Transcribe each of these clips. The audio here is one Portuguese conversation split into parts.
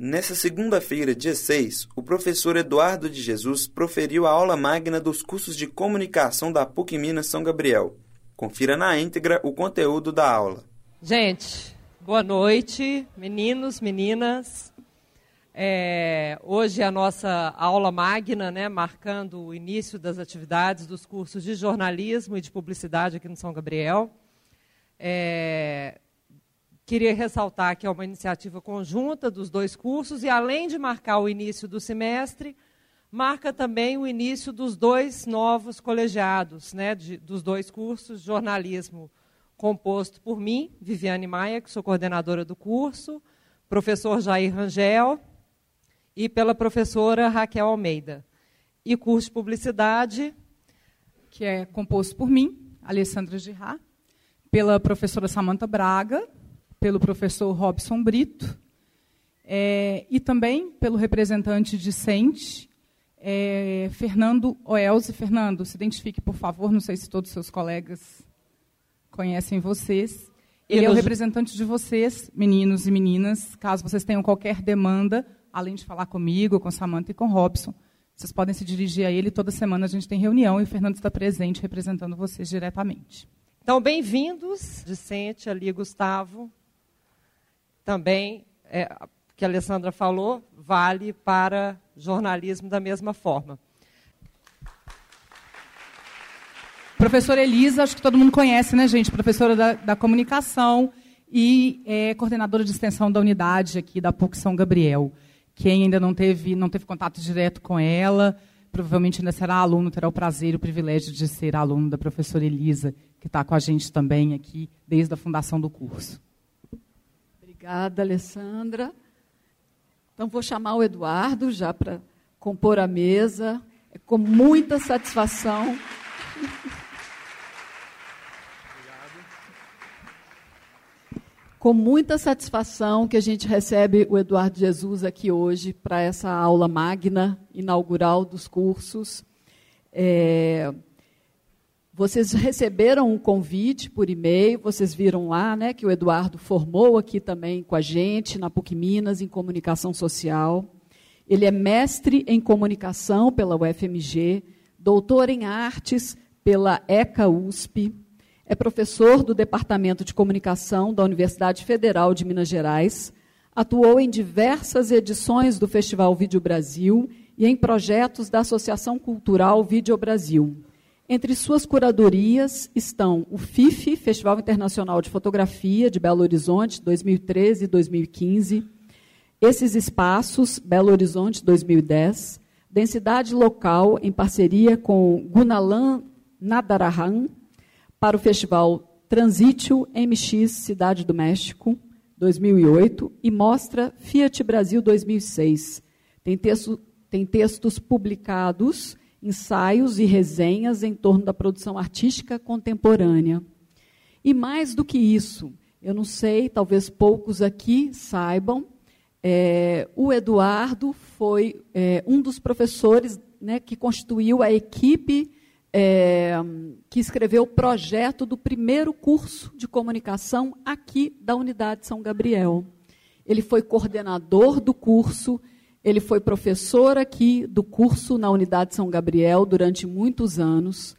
Nessa segunda-feira, dia 6, o professor Eduardo de Jesus proferiu a aula magna dos cursos de comunicação da PUC Minas São Gabriel. Confira na íntegra o conteúdo da aula. Gente, boa noite, meninos, meninas. É, hoje é a nossa aula magna, né, marcando o início das atividades dos cursos de jornalismo e de publicidade aqui no São Gabriel. É, queria ressaltar que é uma iniciativa conjunta dos dois cursos e, além de marcar o início do semestre, marca também o início dos dois novos colegiados, né, de, dos dois cursos, jornalismo composto por mim, Viviane Maia, que sou coordenadora do curso, professor Jair Rangel, e pela professora Raquel Almeida. E curso de publicidade, que é composto por mim, Alessandra Girard, pela professora Samanta Braga, pelo professor Robson Brito, é, e também pelo representante discente, é, Fernando Oelze. Fernando, se identifique, por favor, não sei se todos os seus colegas conhecem vocês. Ele é o representante de vocês, meninos e meninas, caso vocês tenham qualquer demanda além de falar comigo, com Samantha e com Robson, vocês podem se dirigir a ele. Toda semana a gente tem reunião e o Fernando está presente representando vocês diretamente. Então, bem-vindos, Vicente, ali, Gustavo. Também, é, que a Alessandra falou, vale para jornalismo da mesma forma. Professora Elisa, acho que todo mundo conhece, né, gente? Professora da, da comunicação e é, coordenadora de extensão da unidade aqui da PUC São Gabriel. Quem ainda não teve, não teve contato direto com ela, provavelmente ainda será aluno, terá o prazer e o privilégio de ser aluno da professora Elisa, que está com a gente também aqui desde a fundação do curso. Obrigada, Alessandra. Então, vou chamar o Eduardo já para compor a mesa. É com muita satisfação. com muita satisfação que a gente recebe o Eduardo Jesus aqui hoje para essa aula magna inaugural dos cursos. É, vocês receberam um convite por e-mail, vocês viram lá né, que o Eduardo formou aqui também com a gente, na PUC Minas, em comunicação social. Ele é mestre em comunicação pela UFMG, doutor em artes pela ECA USP, é professor do Departamento de Comunicação da Universidade Federal de Minas Gerais, atuou em diversas edições do Festival Vídeo Brasil e em projetos da Associação Cultural Vídeo Brasil. Entre suas curadorias estão o FIFE, Festival Internacional de Fotografia de Belo Horizonte, 2013 e 2015, esses espaços, Belo Horizonte 2010, Densidade Local, em parceria com Gunalan Nadarahan, para o festival Transítio MX Cidade do México, 2008, e mostra Fiat Brasil 2006. Tem, texto, tem textos publicados, ensaios e resenhas em torno da produção artística contemporânea. E mais do que isso, eu não sei, talvez poucos aqui saibam, é, o Eduardo foi é, um dos professores né, que constituiu a equipe é, que escreveu o projeto do primeiro curso de comunicação aqui da Unidade São Gabriel. Ele foi coordenador do curso, ele foi professor aqui do curso na Unidade São Gabriel durante muitos anos.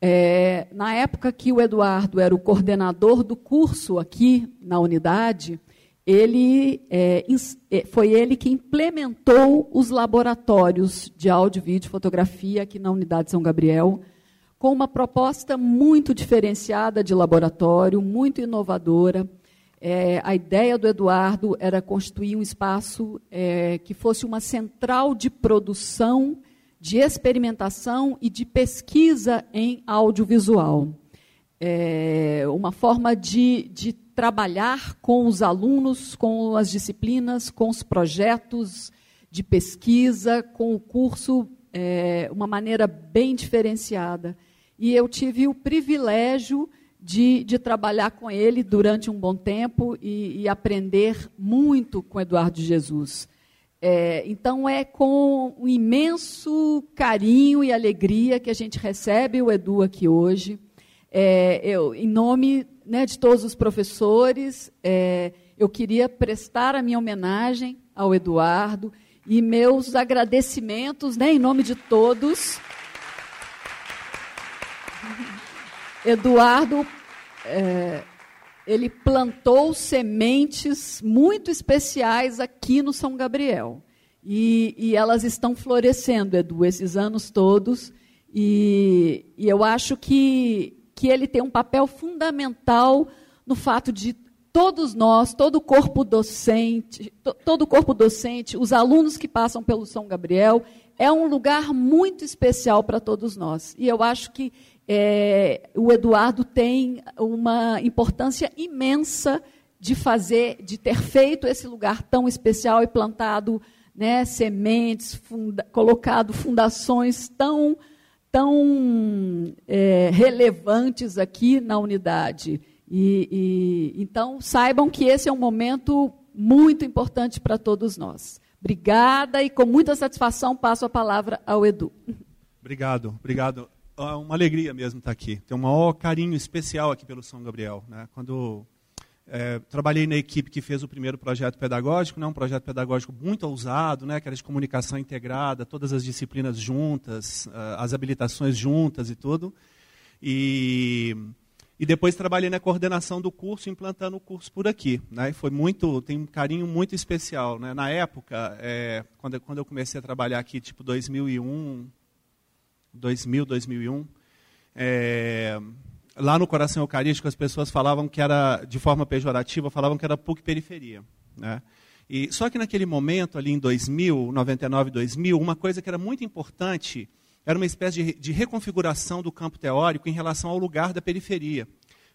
É, na época que o Eduardo era o coordenador do curso aqui na unidade, ele é, é foi ele que implementou os laboratórios de áudio, vídeo e fotografia aqui na Unidade São Gabriel, com uma proposta muito diferenciada de laboratório, muito inovadora. É, a ideia do Eduardo era construir um espaço é, que fosse uma central de produção, de experimentação e de pesquisa em audiovisual. É, uma forma de, de trabalhar com os alunos, com as disciplinas, com os projetos de pesquisa, com o curso, é, uma maneira bem diferenciada. E eu tive o privilégio de, de trabalhar com ele durante um bom tempo e, e aprender muito com Eduardo Jesus. É, então, é com um imenso carinho e alegria que a gente recebe o Edu aqui hoje. É, eu, em nome né, de todos os professores, é, eu queria prestar a minha homenagem ao Eduardo e meus agradecimentos, né, em nome de todos. Eduardo, é, ele plantou sementes muito especiais aqui no São Gabriel. E, e, elas estão florescendo, Edu, esses anos todos. E, e eu acho que, que ele tem um papel fundamental no fato de todos nós, todo o corpo docente, todo o corpo docente, os alunos que passam pelo São Gabriel, é um lugar muito especial para todos nós. E eu acho que é, o Eduardo tem uma importância imensa de fazer, de ter feito esse lugar tão especial e plantado né, sementes, funda, colocado fundações tão, tão é, relevantes aqui na unidade. E, e, então, saibam que esse é um momento muito importante para todos nós. Obrigada e com muita satisfação passo a palavra ao Edu. Obrigado, obrigado. Uma alegria mesmo estar aqui. Tenho um maior carinho especial aqui pelo São Gabriel. Né? Quando é, trabalhei na equipe que fez o primeiro projeto pedagógico, né, um projeto pedagógico muito ousado, né, que era de comunicação integrada, todas as disciplinas juntas, as habilitações juntas e tudo. E e depois trabalhei na coordenação do curso, implantando o curso por aqui. Né? E foi muito, tem um carinho muito especial. Né? Na época, é, quando, quando eu comecei a trabalhar aqui, tipo 2001, 2000, 2001, é, lá no Coração Eucarístico as pessoas falavam que era, de forma pejorativa, falavam que era PUC periferia. Né? E, só que naquele momento, ali em 2000, 99, 2000, uma coisa que era muito importante era uma espécie de, de reconfiguração do campo teórico em relação ao lugar da periferia.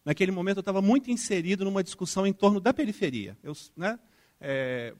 Naquele momento eu estava muito inserido numa discussão em torno da periferia. Eu, né, é,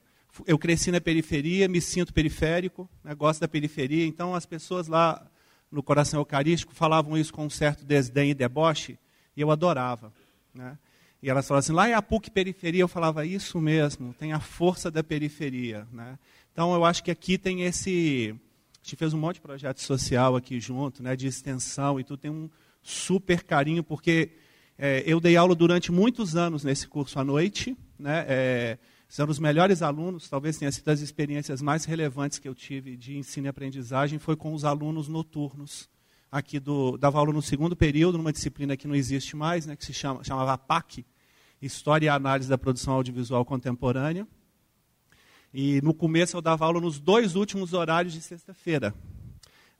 eu cresci na periferia, me sinto periférico, né, gosto da periferia, então as pessoas lá no coração eucarístico falavam isso com um certo desdém e deboche, e eu adorava. Né? E elas falavam assim, lá é a PUC periferia, eu falava, isso mesmo, tem a força da periferia. Né? Então eu acho que aqui tem esse, a gente fez um monte de projeto social aqui junto, né, de extensão, e tu tem um super carinho, porque é, eu dei aula durante muitos anos nesse curso à noite, né, é, são os melhores alunos, talvez tenha sido as experiências mais relevantes que eu tive de ensino e aprendizagem, foi com os alunos noturnos. Aqui do, dava aula no segundo período, numa disciplina que não existe mais, né, que se chama, chamava PAC, História e Análise da Produção Audiovisual Contemporânea. E no começo eu dava aula nos dois últimos horários de sexta-feira,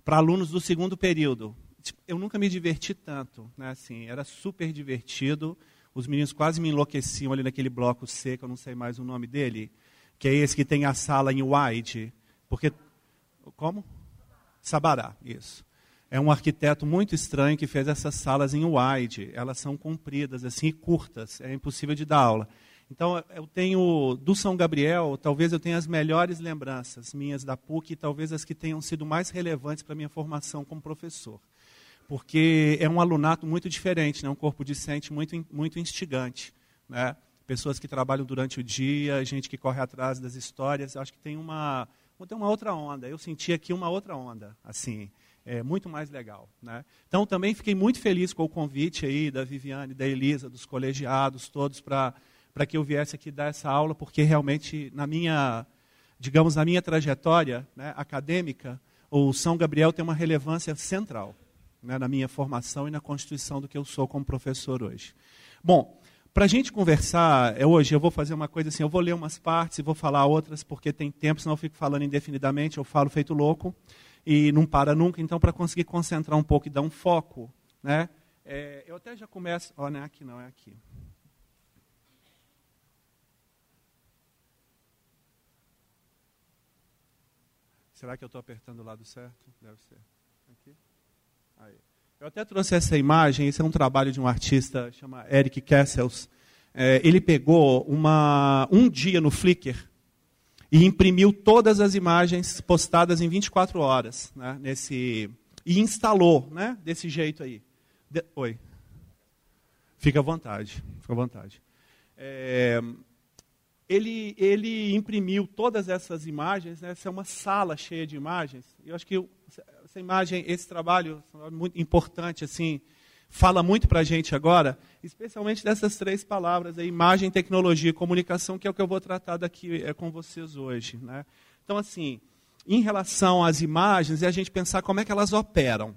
para alunos do segundo período. Tipo, eu nunca me diverti tanto, né? Assim, era super divertido. Os meninos quase me enlouqueciam ali naquele bloco que eu não sei mais o nome dele, que é esse que tem a sala em wide, porque como? Sabará, isso. É um arquiteto muito estranho que fez essas salas em wide. Elas são compridas assim curtas, é impossível de dar aula. Então, eu tenho, do São Gabriel, talvez eu tenha as melhores lembranças minhas da PUC, e talvez as que tenham sido mais relevantes para a minha formação como professor. Porque é um alunato muito diferente, né? um corpo discente muito, muito instigante. Né? Pessoas que trabalham durante o dia, gente que corre atrás das histórias. Acho que tem uma, tem uma outra onda. Eu senti aqui uma outra onda, assim, é muito mais legal. Né? Então, também fiquei muito feliz com o convite aí da Viviane, da Elisa, dos colegiados todos para para que eu viesse aqui dar essa aula, porque realmente na minha, digamos, na minha trajetória né, acadêmica, o São Gabriel tem uma relevância central né, na minha formação e na constituição do que eu sou como professor hoje. Bom, para a gente conversar é, hoje, eu vou fazer uma coisa assim, eu vou ler umas partes e vou falar outras, porque tem tempo, senão eu fico falando indefinidamente, eu falo feito louco e não para nunca. Então, para conseguir concentrar um pouco e dar um foco, né, é, eu até já começo. Oh, não é aqui, não, é aqui. Será que eu estou apertando o lado certo? Deve ser. Aqui. Aí. Eu até trouxe essa imagem, esse é um trabalho de um artista chamado Eric Kessels. É, ele pegou uma, um dia no Flickr e imprimiu todas as imagens postadas em 24 horas. Né, nesse, e instalou né, desse jeito aí. De, oi. Fica à vontade. Fica à vontade. É, ele, ele imprimiu todas essas imagens, né? essa é uma sala cheia de imagens. Eu acho que essa imagem, esse trabalho muito importante assim fala muito para a gente agora, especialmente dessas três palavras, aí, imagem, tecnologia e comunicação, que é o que eu vou tratar daqui é, com vocês hoje. Né? Então, assim, em relação às imagens, é a gente pensar como é que elas operam.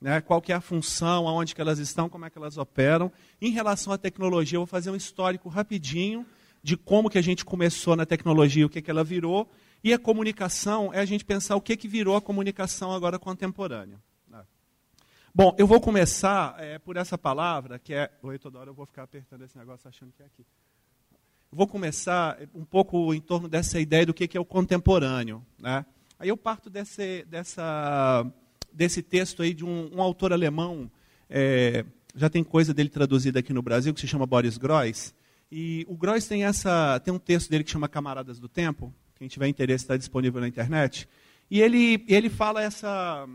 Né? Qual que é a função, aonde que elas estão, como é que elas operam. Em relação à tecnologia, eu vou fazer um histórico rapidinho de como que a gente começou na tecnologia, o que, que ela virou. E a comunicação é a gente pensar o que, que virou a comunicação agora contemporânea. Bom, eu vou começar é, por essa palavra, que é. Oi, toda hora eu vou ficar apertando esse negócio achando que é aqui. Eu vou começar um pouco em torno dessa ideia do que é o contemporâneo. Né? Aí eu parto desse, dessa, desse texto aí de um, um autor alemão, é, já tem coisa dele traduzida aqui no Brasil, que se chama Boris Groys. E o Groys tem, essa, tem um texto dele que chama Camaradas do Tempo, quem tiver interesse está disponível na internet. E ele, ele fala essa,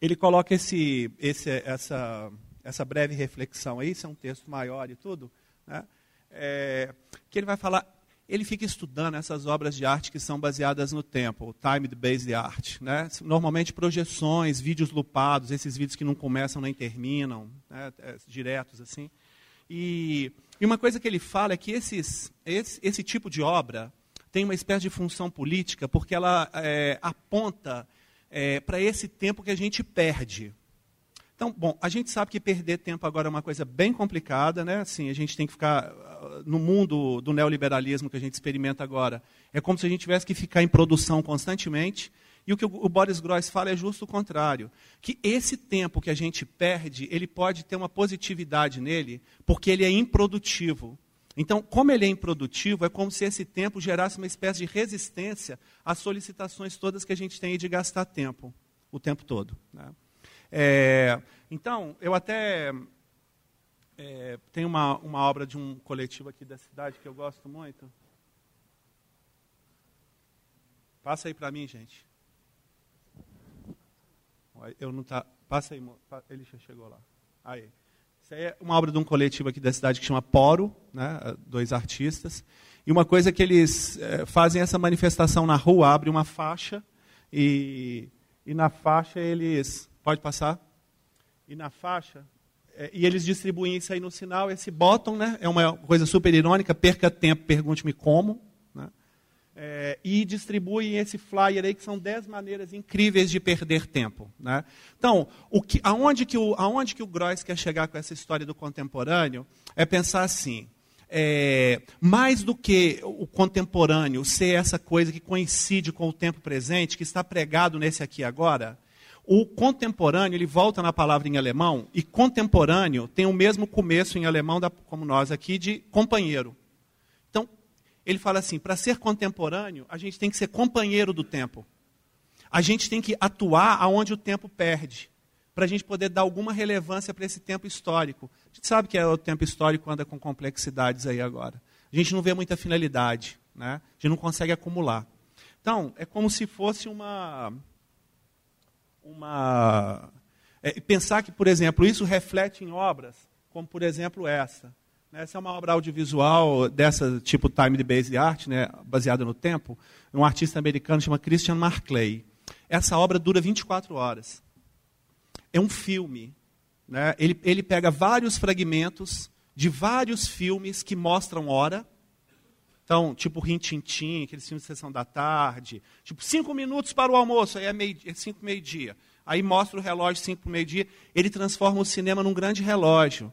ele coloca esse, esse, essa, essa breve reflexão aí, isso é um texto maior e tudo, né? é, que ele vai falar, ele fica estudando essas obras de arte que são baseadas no tempo, time-based art. Né? Normalmente projeções, vídeos lupados, esses vídeos que não começam nem terminam, né? é, diretos assim. E, e, uma coisa que ele fala é que esses, esse, esse tipo de obra tem uma espécie de função política, porque ela é, aponta é, para esse tempo que a gente perde. Então, bom, a gente sabe que perder tempo agora é uma coisa bem complicada, né? Assim, a gente tem que ficar ah, no mundo do neoliberalismo que a gente experimenta agora. É como se a gente tivesse que ficar em produção constantemente. E o que o Boris Groys fala é justo o contrário, que esse tempo que a gente perde, ele pode ter uma positividade nele, porque ele é improdutivo. Então, como ele é improdutivo, é como se esse tempo gerasse uma espécie de resistência às solicitações todas que a gente tem de gastar tempo, o tempo todo. Né? É, então, eu até é, tenho uma, uma obra de um coletivo aqui da cidade que eu gosto muito. Passa aí para mim, gente. Eu não tá. Passa aí, ele já chegou lá. Aí. Isso aí é uma obra de um coletivo aqui da cidade que chama Poro, né, dois artistas. E uma coisa que eles é, fazem essa manifestação na rua, abre uma faixa e, e na faixa eles. Pode passar? E na faixa. É, e eles distribuem isso aí no sinal, esse bottom, né, é uma coisa super irônica, perca tempo, pergunte-me como é, e distribuem esse flyer aí, que são 10 maneiras incríveis de perder tempo. Né? Então, que, aonde, que o, aonde que o Groys quer chegar com essa história do contemporâneo é pensar assim, é, mais do que o contemporâneo ser essa coisa que coincide com o tempo presente, que está pregado nesse aqui agora, o contemporâneo, ele volta na palavra em alemão, e contemporâneo tem o mesmo começo em alemão, da, como nós aqui, de companheiro ele fala assim: para ser contemporâneo, a gente tem que ser companheiro do tempo. A gente tem que atuar aonde o tempo perde, para a gente poder dar alguma relevância para esse tempo histórico. A gente sabe que é o tempo histórico anda com complexidades aí agora. A gente não vê muita finalidade, né? a gente não consegue acumular. Então, é como se fosse uma. uma é, pensar que, por exemplo, isso reflete em obras, como por exemplo essa. Essa é uma obra audiovisual dessa tipo time-based art, né, baseada no tempo. Um artista americano chama Christian Marclay. Essa obra dura 24 horas. É um filme. Né? Ele, ele pega vários fragmentos de vários filmes que mostram hora. Então, tipo Rintintim, aqueles filmes de sessão da tarde. Tipo, cinco minutos para o almoço, aí é, meio, é cinco, meio-dia. Aí mostra o relógio cinco meio-dia. Ele transforma o cinema num grande relógio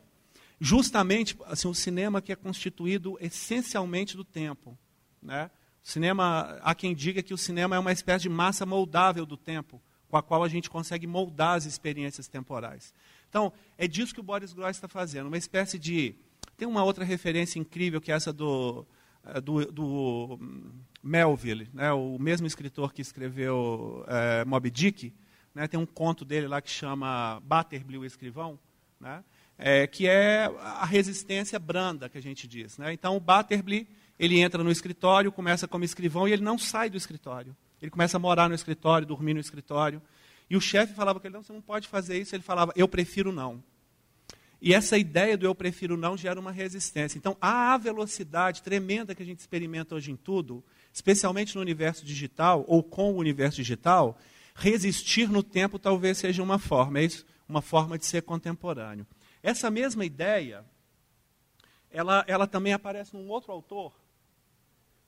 justamente assim, o cinema que é constituído essencialmente do tempo. Né? O cinema, há quem diga que o cinema é uma espécie de massa moldável do tempo, com a qual a gente consegue moldar as experiências temporais. Então, é disso que o Boris Groys está fazendo, uma espécie de... Tem uma outra referência incrível, que é essa do, eh, do, do hum, Melville, né? o mesmo escritor que escreveu é, Moby Dick, né? tem um conto dele lá que chama Batterby, o Escrivão, né? É, que é a resistência branda, que a gente diz. Né? Então, o Batterby, ele entra no escritório, começa como escrivão e ele não sai do escritório. Ele começa a morar no escritório, dormir no escritório. E o chefe falava com ele, não, você não pode fazer isso. Ele falava, eu prefiro não. E essa ideia do eu prefiro não gera uma resistência. Então, a velocidade tremenda que a gente experimenta hoje em tudo, especialmente no universo digital ou com o universo digital, resistir no tempo talvez seja uma forma. É isso uma forma de ser contemporâneo. Essa mesma ideia, ela, ela também aparece num outro autor,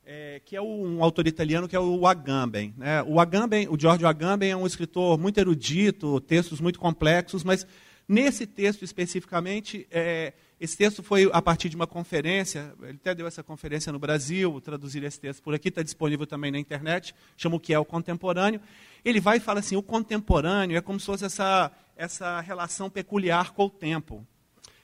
é, que é um autor italiano, que é o Agamben. Né? O Agamben, o Giorgio Agamben é um escritor muito erudito, textos muito complexos, mas nesse texto especificamente, é, esse texto foi a partir de uma conferência, ele até deu essa conferência no Brasil, traduzir esse texto por aqui, está disponível também na internet, chama o que é o contemporâneo. Ele vai e fala assim, o contemporâneo é como se fosse essa, essa relação peculiar com o tempo.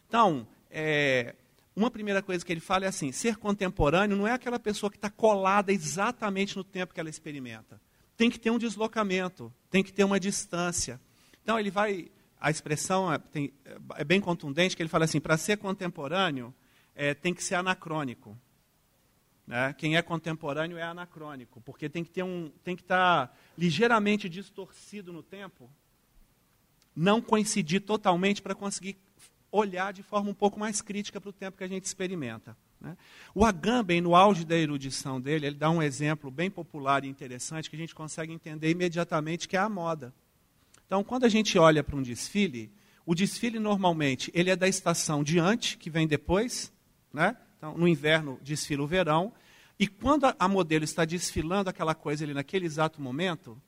Então, é, uma primeira coisa que ele fala é assim: ser contemporâneo não é aquela pessoa que está colada exatamente no tempo que ela experimenta. Tem que ter um deslocamento, tem que ter uma distância. Então ele vai, a expressão é, tem, é bem contundente, que ele fala assim: para ser contemporâneo é, tem que ser anacrônico. Né? Quem é contemporâneo é anacrônico, porque tem que ter um, tem que estar tá ligeiramente distorcido no tempo, não coincidir totalmente para conseguir olhar de forma um pouco mais crítica para o tempo que a gente experimenta. Né? O Agamben, no auge da erudição dele, ele dá um exemplo bem popular e interessante que a gente consegue entender imediatamente, que é a moda. Então, quando a gente olha para um desfile, o desfile normalmente ele é da estação diante, que vem depois, né? Então, no inverno desfila o verão, e quando a modelo está desfilando aquela coisa ali naquele exato momento,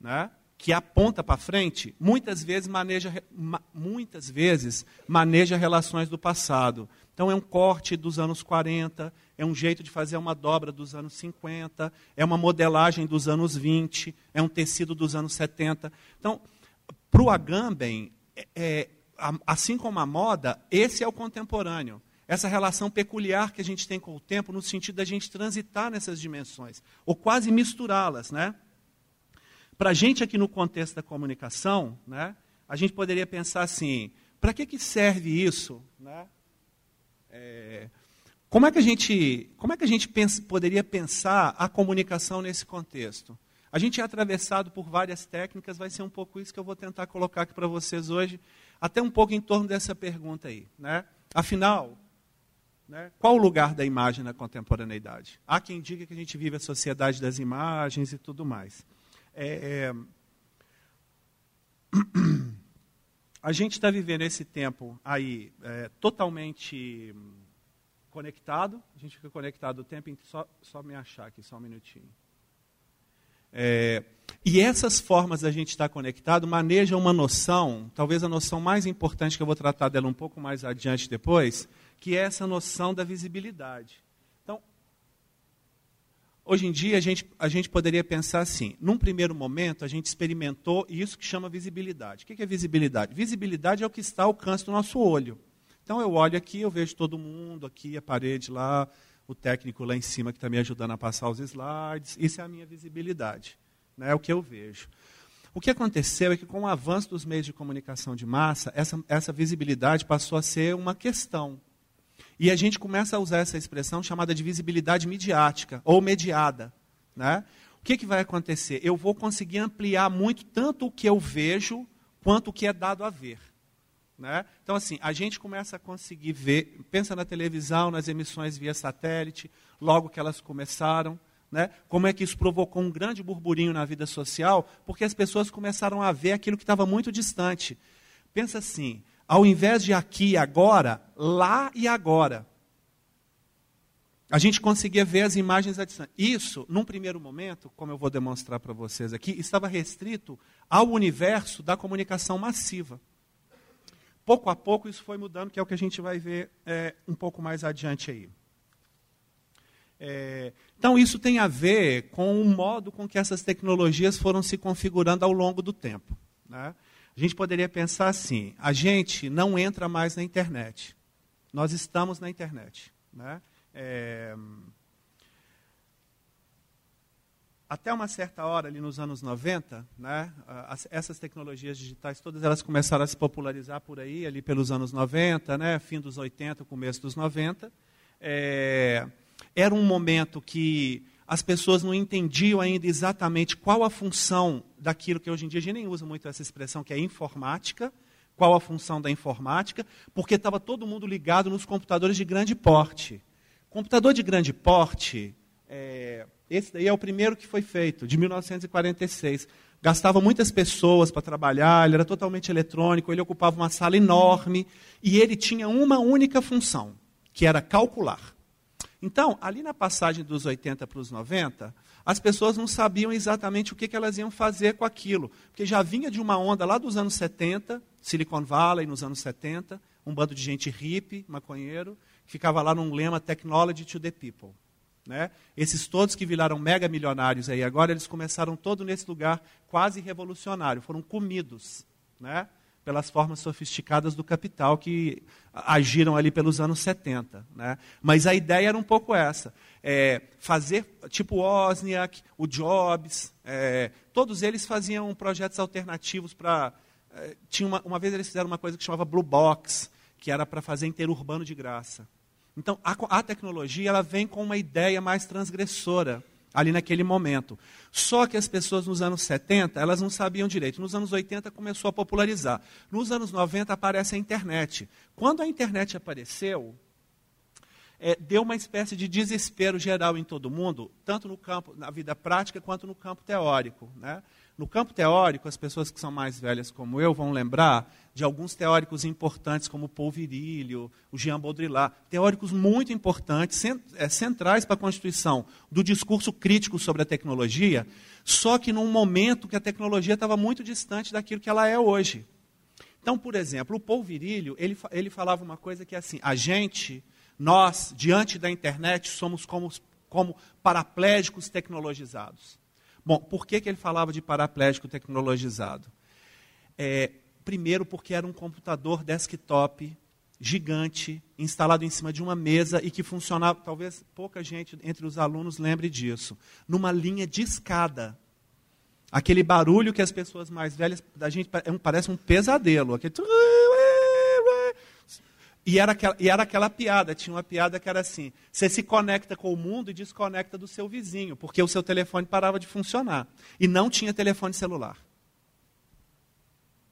né? Que aponta para frente, muitas vezes maneja, muitas vezes maneja relações do passado. Então é um corte dos anos 40, é um jeito de fazer uma dobra dos anos 50, é uma modelagem dos anos 20, é um tecido dos anos 70. Então, para o Agamben, é, é assim como a moda, esse é o contemporâneo. Essa relação peculiar que a gente tem com o tempo, no sentido da gente transitar nessas dimensões, ou quase misturá-las, né? Para a gente aqui no contexto da comunicação, né, a gente poderia pensar assim, para que, que serve isso? Né? É, como é que a gente, como é que a gente pensa, poderia pensar a comunicação nesse contexto? A gente é atravessado por várias técnicas, vai ser um pouco isso que eu vou tentar colocar aqui para vocês hoje, até um pouco em torno dessa pergunta aí. Né? Afinal, né, qual o lugar da imagem na contemporaneidade? Há quem diga que a gente vive a sociedade das imagens e tudo mais. É, é, a gente está vivendo esse tempo aí é, totalmente conectado. A gente fica conectado o tempo inteiro. Só, só me achar aqui, só um minutinho. É, e essas formas da gente estar conectado manejam uma noção, talvez a noção mais importante que eu vou tratar dela um pouco mais adiante depois, que é essa noção da visibilidade. Hoje em dia, a gente, a gente poderia pensar assim: num primeiro momento, a gente experimentou isso que chama visibilidade. O que é visibilidade? Visibilidade é o que está ao alcance do nosso olho. Então, eu olho aqui, eu vejo todo mundo, aqui a parede lá, o técnico lá em cima que está me ajudando a passar os slides. Isso é a minha visibilidade, né? é o que eu vejo. O que aconteceu é que, com o avanço dos meios de comunicação de massa, essa, essa visibilidade passou a ser uma questão. E a gente começa a usar essa expressão chamada de visibilidade midiática, ou mediada. Né? O que, que vai acontecer? Eu vou conseguir ampliar muito tanto o que eu vejo, quanto o que é dado a ver. Né? Então, assim, a gente começa a conseguir ver, pensa na televisão, nas emissões via satélite, logo que elas começaram, né? como é que isso provocou um grande burburinho na vida social, porque as pessoas começaram a ver aquilo que estava muito distante. Pensa assim, ao invés de aqui e agora, lá e agora. A gente conseguia ver as imagens à distância. Isso, num primeiro momento, como eu vou demonstrar para vocês aqui, estava restrito ao universo da comunicação massiva. Pouco a pouco isso foi mudando, que é o que a gente vai ver é, um pouco mais adiante aí. É, então, isso tem a ver com o modo com que essas tecnologias foram se configurando ao longo do tempo. Né? A gente poderia pensar assim: a gente não entra mais na internet. Nós estamos na internet. Né? É... Até uma certa hora, ali nos anos 90, né, essas tecnologias digitais, todas elas começaram a se popularizar por aí, ali pelos anos 90, né, fim dos 80, começo dos 90. É... Era um momento que as pessoas não entendiam ainda exatamente qual a função daquilo que hoje em dia a gente nem usa muito essa expressão, que é informática, qual a função da informática, porque estava todo mundo ligado nos computadores de grande porte. Computador de grande porte, é, Esse daí é o primeiro que foi feito, de 1946. Gastava muitas pessoas para trabalhar, ele era totalmente eletrônico, ele ocupava uma sala enorme e ele tinha uma única função, que era calcular. Então, ali na passagem dos 80 para os 90, as pessoas não sabiam exatamente o que, que elas iam fazer com aquilo, porque já vinha de uma onda lá dos anos 70, Silicon Valley nos anos 70, um bando de gente hippie, maconheiro, que ficava lá num lema Technology to the People. Né? Esses todos que viraram mega milionários aí agora, eles começaram todo nesse lugar quase revolucionário, foram comidos né? Pelas formas sofisticadas do capital que agiram ali pelos anos 70. Né? Mas a ideia era um pouco essa: é, fazer, tipo o Wozniak, o Jobs, é, todos eles faziam projetos alternativos para. É, tinha uma, uma vez eles fizeram uma coisa que chamava Blue Box, que era para fazer interurbano de graça. Então, a, a tecnologia ela vem com uma ideia mais transgressora ali naquele momento. Só que as pessoas nos anos 70, elas não sabiam direito. Nos anos 80 começou a popularizar. Nos anos 90 aparece a internet. Quando a internet apareceu, é, deu uma espécie de desespero geral em todo mundo, tanto no campo, na vida prática, quanto no campo teórico. Né? No campo teórico, as pessoas que são mais velhas como eu vão lembrar de alguns teóricos importantes, como Paul Virilio, o Jean Baudrillard, teóricos muito importantes, é, centrais para a constituição do discurso crítico sobre a tecnologia, só que num momento que a tecnologia estava muito distante daquilo que ela é hoje. Então, por exemplo, o Paul Virilio, ele, ele falava uma coisa que é assim, a gente, nós, diante da internet, somos como, como paraplégicos tecnologizados. Bom, por que, que ele falava de paraplégico tecnologizado? É, primeiro, porque era um computador desktop gigante, instalado em cima de uma mesa e que funcionava, talvez pouca gente entre os alunos lembre disso, numa linha de escada. Aquele barulho que as pessoas mais velhas da gente é parece um pesadelo, aquele e era, aquela, e era aquela piada, tinha uma piada que era assim: você se conecta com o mundo e desconecta do seu vizinho, porque o seu telefone parava de funcionar. E não tinha telefone celular.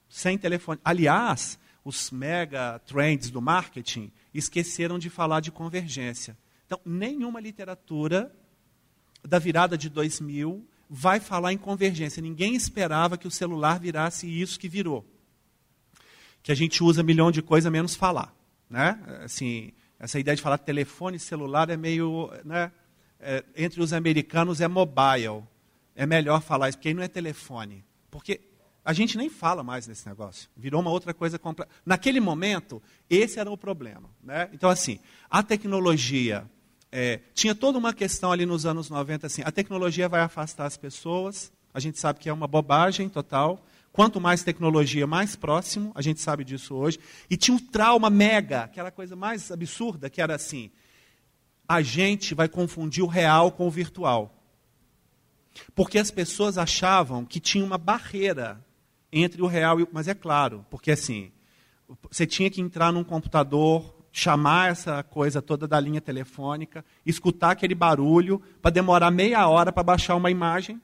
Sem telefone. Aliás, os mega trends do marketing esqueceram de falar de convergência. Então, nenhuma literatura da virada de 2000 vai falar em convergência. Ninguém esperava que o celular virasse isso que virou. Que a gente usa milhão de coisa menos falar. Né? Assim, essa ideia de falar telefone celular é meio. Né? É, entre os americanos é mobile. É melhor falar isso, porque aí não é telefone. Porque a gente nem fala mais nesse negócio. Virou uma outra coisa completa. Naquele momento, esse era o problema. Né? Então, assim, a tecnologia. É, tinha toda uma questão ali nos anos 90, assim, a tecnologia vai afastar as pessoas, a gente sabe que é uma bobagem total, Quanto mais tecnologia, mais próximo, a gente sabe disso hoje. E tinha um trauma mega, aquela coisa mais absurda, que era assim: a gente vai confundir o real com o virtual. Porque as pessoas achavam que tinha uma barreira entre o real e o. Mas é claro, porque assim, você tinha que entrar num computador, chamar essa coisa toda da linha telefônica, escutar aquele barulho, para demorar meia hora para baixar uma imagem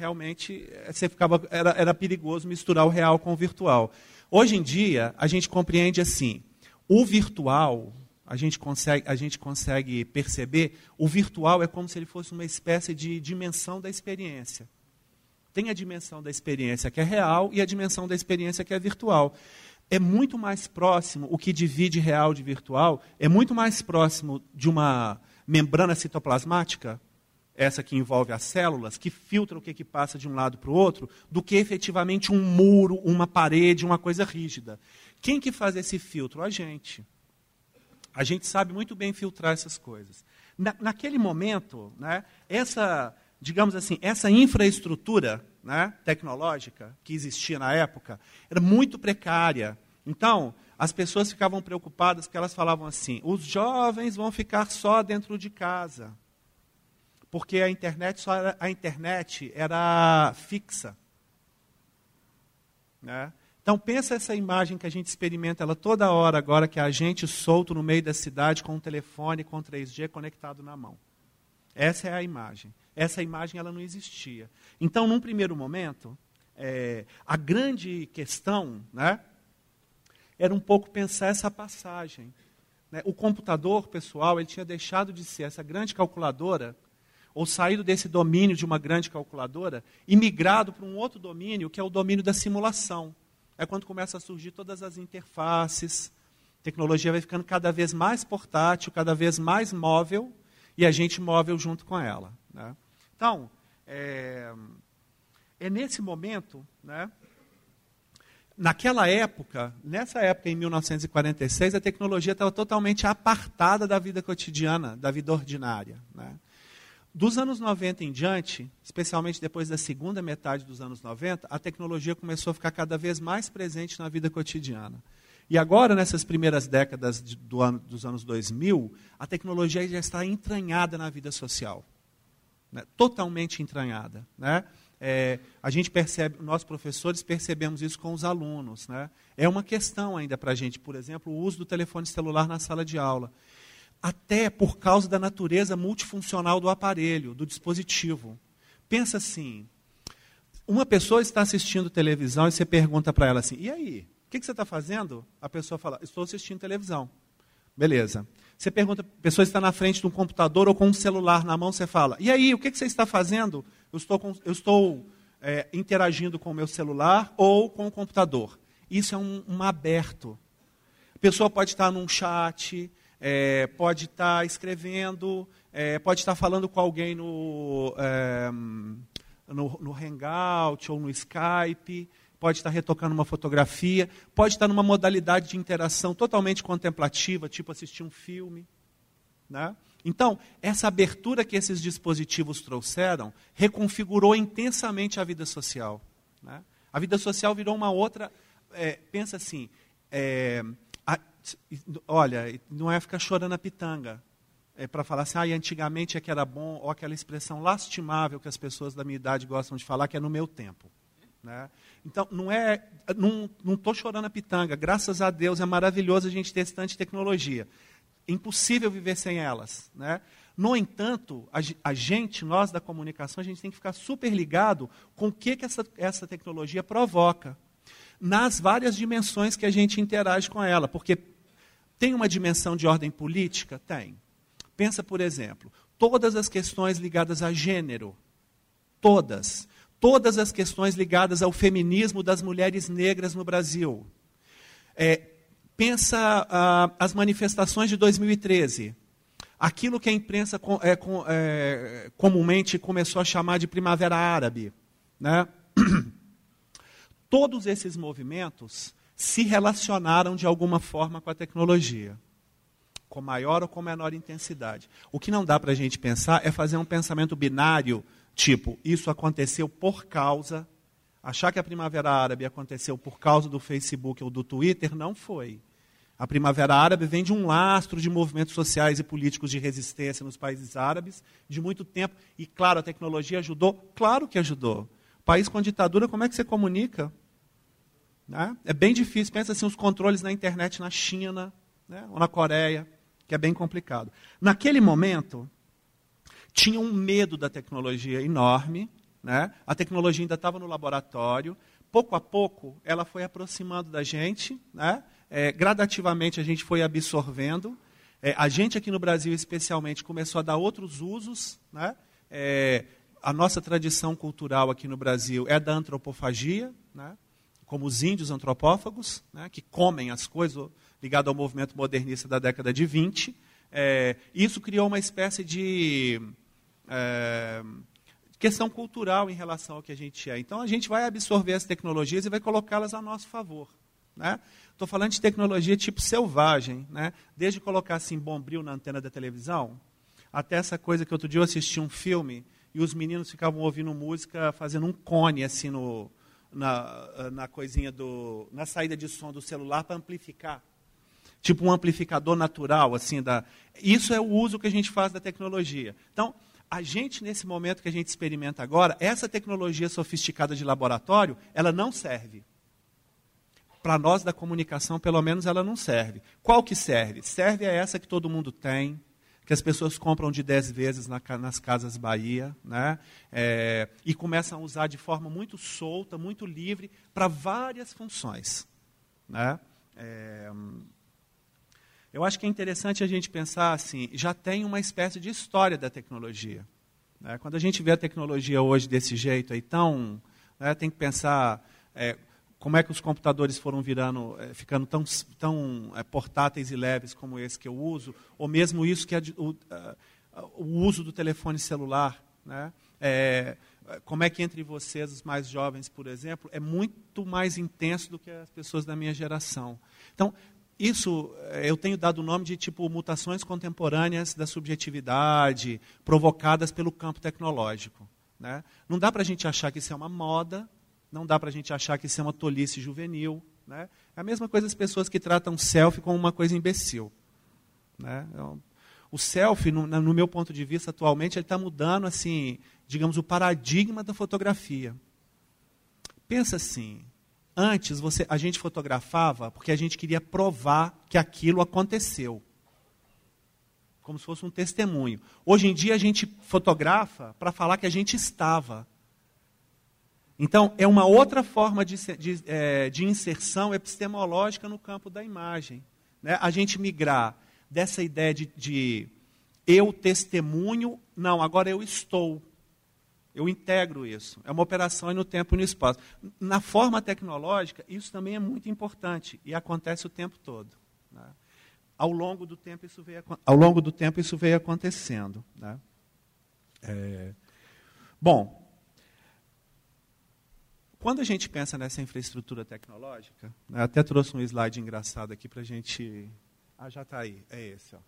realmente eh, você ficava, era, era perigoso misturar o real com o virtual. Hoje em dia, a gente compreende assim: o virtual, a gente consegue, a gente consegue perceber, o virtual é como se ele fosse uma espécie de dimensão da experiência. Tem a dimensão da experiência que é real e a dimensão da experiência que é virtual. É muito mais próximo, o que divide real de virtual, é muito mais próximo de uma membrana citoplasmática, essa que envolve as células, que filtra o que, que passa de um lado para o outro, do que efetivamente um muro, uma parede, uma coisa rígida. Quem que faz esse filtro? A gente. A gente sabe muito bem filtrar essas coisas. Na, naquele momento, né, essa, digamos assim, essa infraestrutura né, tecnológica que existia na época era muito precária. Então, as pessoas ficavam preocupadas porque elas falavam assim: os jovens vão ficar só dentro de casa porque a internet só era, a internet era fixa. Né? Então pensa essa imagem que a gente experimenta ela toda hora agora, que é a gente solto no meio da cidade com um telefone com 3G conectado na mão. Essa é a imagem. Essa imagem ela não existia. Então, num primeiro momento, é, a grande questão né, era um pouco pensar essa passagem. Né? O computador pessoal ele tinha deixado de ser essa grande calculadora ou saído desse domínio de uma grande calculadora e migrado para um outro domínio, que é o domínio da simulação. É quando começa a surgir todas as interfaces, a tecnologia vai ficando cada vez mais portátil, cada vez mais móvel, e a gente móvel junto com ela. Né? Então, é, é nesse momento, né, naquela época, nessa época, em 1946, a tecnologia estava totalmente apartada da vida cotidiana, da vida ordinária. Né? Dos anos 90 em diante, especialmente depois da segunda metade dos anos 90, a tecnologia começou a ficar cada vez mais presente na vida cotidiana. E agora, nessas primeiras décadas do ano, dos anos 2000, a tecnologia já está entranhada na vida social. Né? Totalmente entranhada. Né? É, a gente percebe, nós professores percebemos isso com os alunos. Né? É uma questão ainda para a gente, por exemplo, o uso do telefone celular na sala de aula até por causa da natureza multifuncional do aparelho, do dispositivo. Pensa assim: uma pessoa está assistindo televisão e você pergunta para ela assim: e aí? O que, que você está fazendo? A pessoa fala: estou assistindo televisão. Beleza. Você pergunta, a pessoa está na frente de um computador ou com um celular na mão, você fala: e aí? O que, que você está fazendo? Eu estou, com, eu estou é, interagindo com o meu celular ou com o computador. Isso é um, um aberto. A pessoa pode estar num chat, é, pode estar tá escrevendo, é, pode estar tá falando com alguém no, é, no, no Hangout ou no Skype, pode estar tá retocando uma fotografia, pode estar numa modalidade de interação totalmente contemplativa, tipo assistir um filme. Né? Então, essa abertura que esses dispositivos trouxeram reconfigurou intensamente a vida social. Né? A vida social virou uma outra. É, pensa assim: é, olha, não é ficar chorando a pitanga. É para falar assim, ah, antigamente é que era bom, ou aquela expressão lastimável que as pessoas da minha idade gostam de falar, que é no meu tempo. Né? Então, não é, não estou chorando a pitanga. Graças a Deus, é maravilhoso a gente ter esse tanto de tecnologia. Impossível viver sem elas. Né? No entanto, a, a, gente, nós da comunicação, a gente tem que ficar super ligado com o que, que essa, essa tecnologia provoca nas várias dimensões que a gente interage com ela. Porque tem uma dimensão de ordem política? Tem. Pensa, por exemplo, todas as questões ligadas a gênero. Todas. Todas as questões ligadas ao feminismo das mulheres negras no Brasil. É, pensa ah, as manifestações de 2013. Aquilo que a imprensa é, é, comumente começou a chamar de Primavera Árabe. Né? todos esses movimentos se relacionaram de alguma forma com a tecnologia, com maior ou com menor intensidade. O que não dá para a gente pensar é fazer um pensamento binário, tipo, isso aconteceu por causa. Achar que a Primavera Árabe aconteceu por causa do Facebook ou do Twitter, não foi. A Primavera Árabe vem de um lastro de movimentos sociais e políticos de resistência nos países árabes de muito tempo. E, claro, a tecnologia ajudou? Claro que ajudou. País com ditadura, como é que você comunica? Né? É bem difícil. Pensa assim, os controles na internet na China né? ou na Coreia, que é bem complicado. Naquele momento, tinha um medo da tecnologia enorme. Né? A tecnologia ainda estava no laboratório. Pouco a pouco, ela foi aproximando da gente. Né? É, gradativamente, a gente foi absorvendo. É, a gente aqui no Brasil, especialmente, começou a dar outros usos. Né? É, a nossa tradição cultural aqui no Brasil é da antropofagia. Né? Como os índios antropófagos, né, que comem as coisas, ligado ao movimento modernista da década de 20. É, isso criou uma espécie de é, questão cultural em relação ao que a gente é. Então, a gente vai absorver as tecnologias e vai colocá-las a nosso favor. Estou né? falando de tecnologia tipo selvagem, né? desde colocar assim bombril na antena da televisão, até essa coisa que outro dia eu assisti um filme e os meninos ficavam ouvindo música fazendo um cone assim no, na, na coisinha do. na saída de som do celular para amplificar. Tipo um amplificador natural, assim, da. Isso é o uso que a gente faz da tecnologia. Então, a gente, nesse momento que a gente experimenta agora, essa tecnologia sofisticada de laboratório, ela não serve. Para nós da comunicação, pelo menos, ela não serve. Qual que serve? Serve a essa que todo mundo tem, que as pessoas compram de 10 vezes na, nas casas Bahia, né? É, e começam a usar de forma muito solta, muito livre, para várias funções. Né? É, eu acho que é interessante a gente pensar assim, já tem uma espécie de história da tecnologia. Né? Quando a gente vê a tecnologia hoje desse jeito aí, tão, né, tem que pensar é, como é que os computadores foram virando, é, ficando tão, tão é, portáteis e leves como esse que eu uso, ou mesmo isso que é o, o uso do telefone celular. Né? É, como é que entre vocês, os mais jovens, por exemplo, é muito mais intenso do que as pessoas da minha geração. Então, isso eh, eu tenho dado o nome de tipo mutações contemporâneas da subjetividade provocadas pelo campo tecnológico. Né? Não dá para a gente achar que isso é uma moda, não dá para a gente achar que isso é uma tolice juvenil. Né? É a mesma coisa as pessoas que tratam selfie como uma coisa imbecil. Né? Então, o selfie, no, no, meu ponto de vista, atualmente, ele está mudando, assim, digamos, o paradigma da fotografia. Pensa assim, antes você, a gente fotografava porque a gente queria provar que aquilo aconteceu. Como se fosse um testemunho. Hoje em dia a gente fotografa para falar que a gente estava. Então, é uma outra forma de, de, é, de inserção epistemológica no campo da imagem. Né? A gente migrar dessa ideia de, de eu testemunho, não, agora eu estou. Eu integro isso. É uma operação no tempo e no espaço. Na forma tecnológica, isso também é muito importante e acontece o tempo todo. Né? Ao, longo do tempo, isso veio, ao longo do tempo, isso veio acontecendo. Né? É... Bom, quando a gente pensa nessa infraestrutura tecnológica, né, até trouxe um slide engraçado aqui para a gente ah, já está aí. É esse. Ó.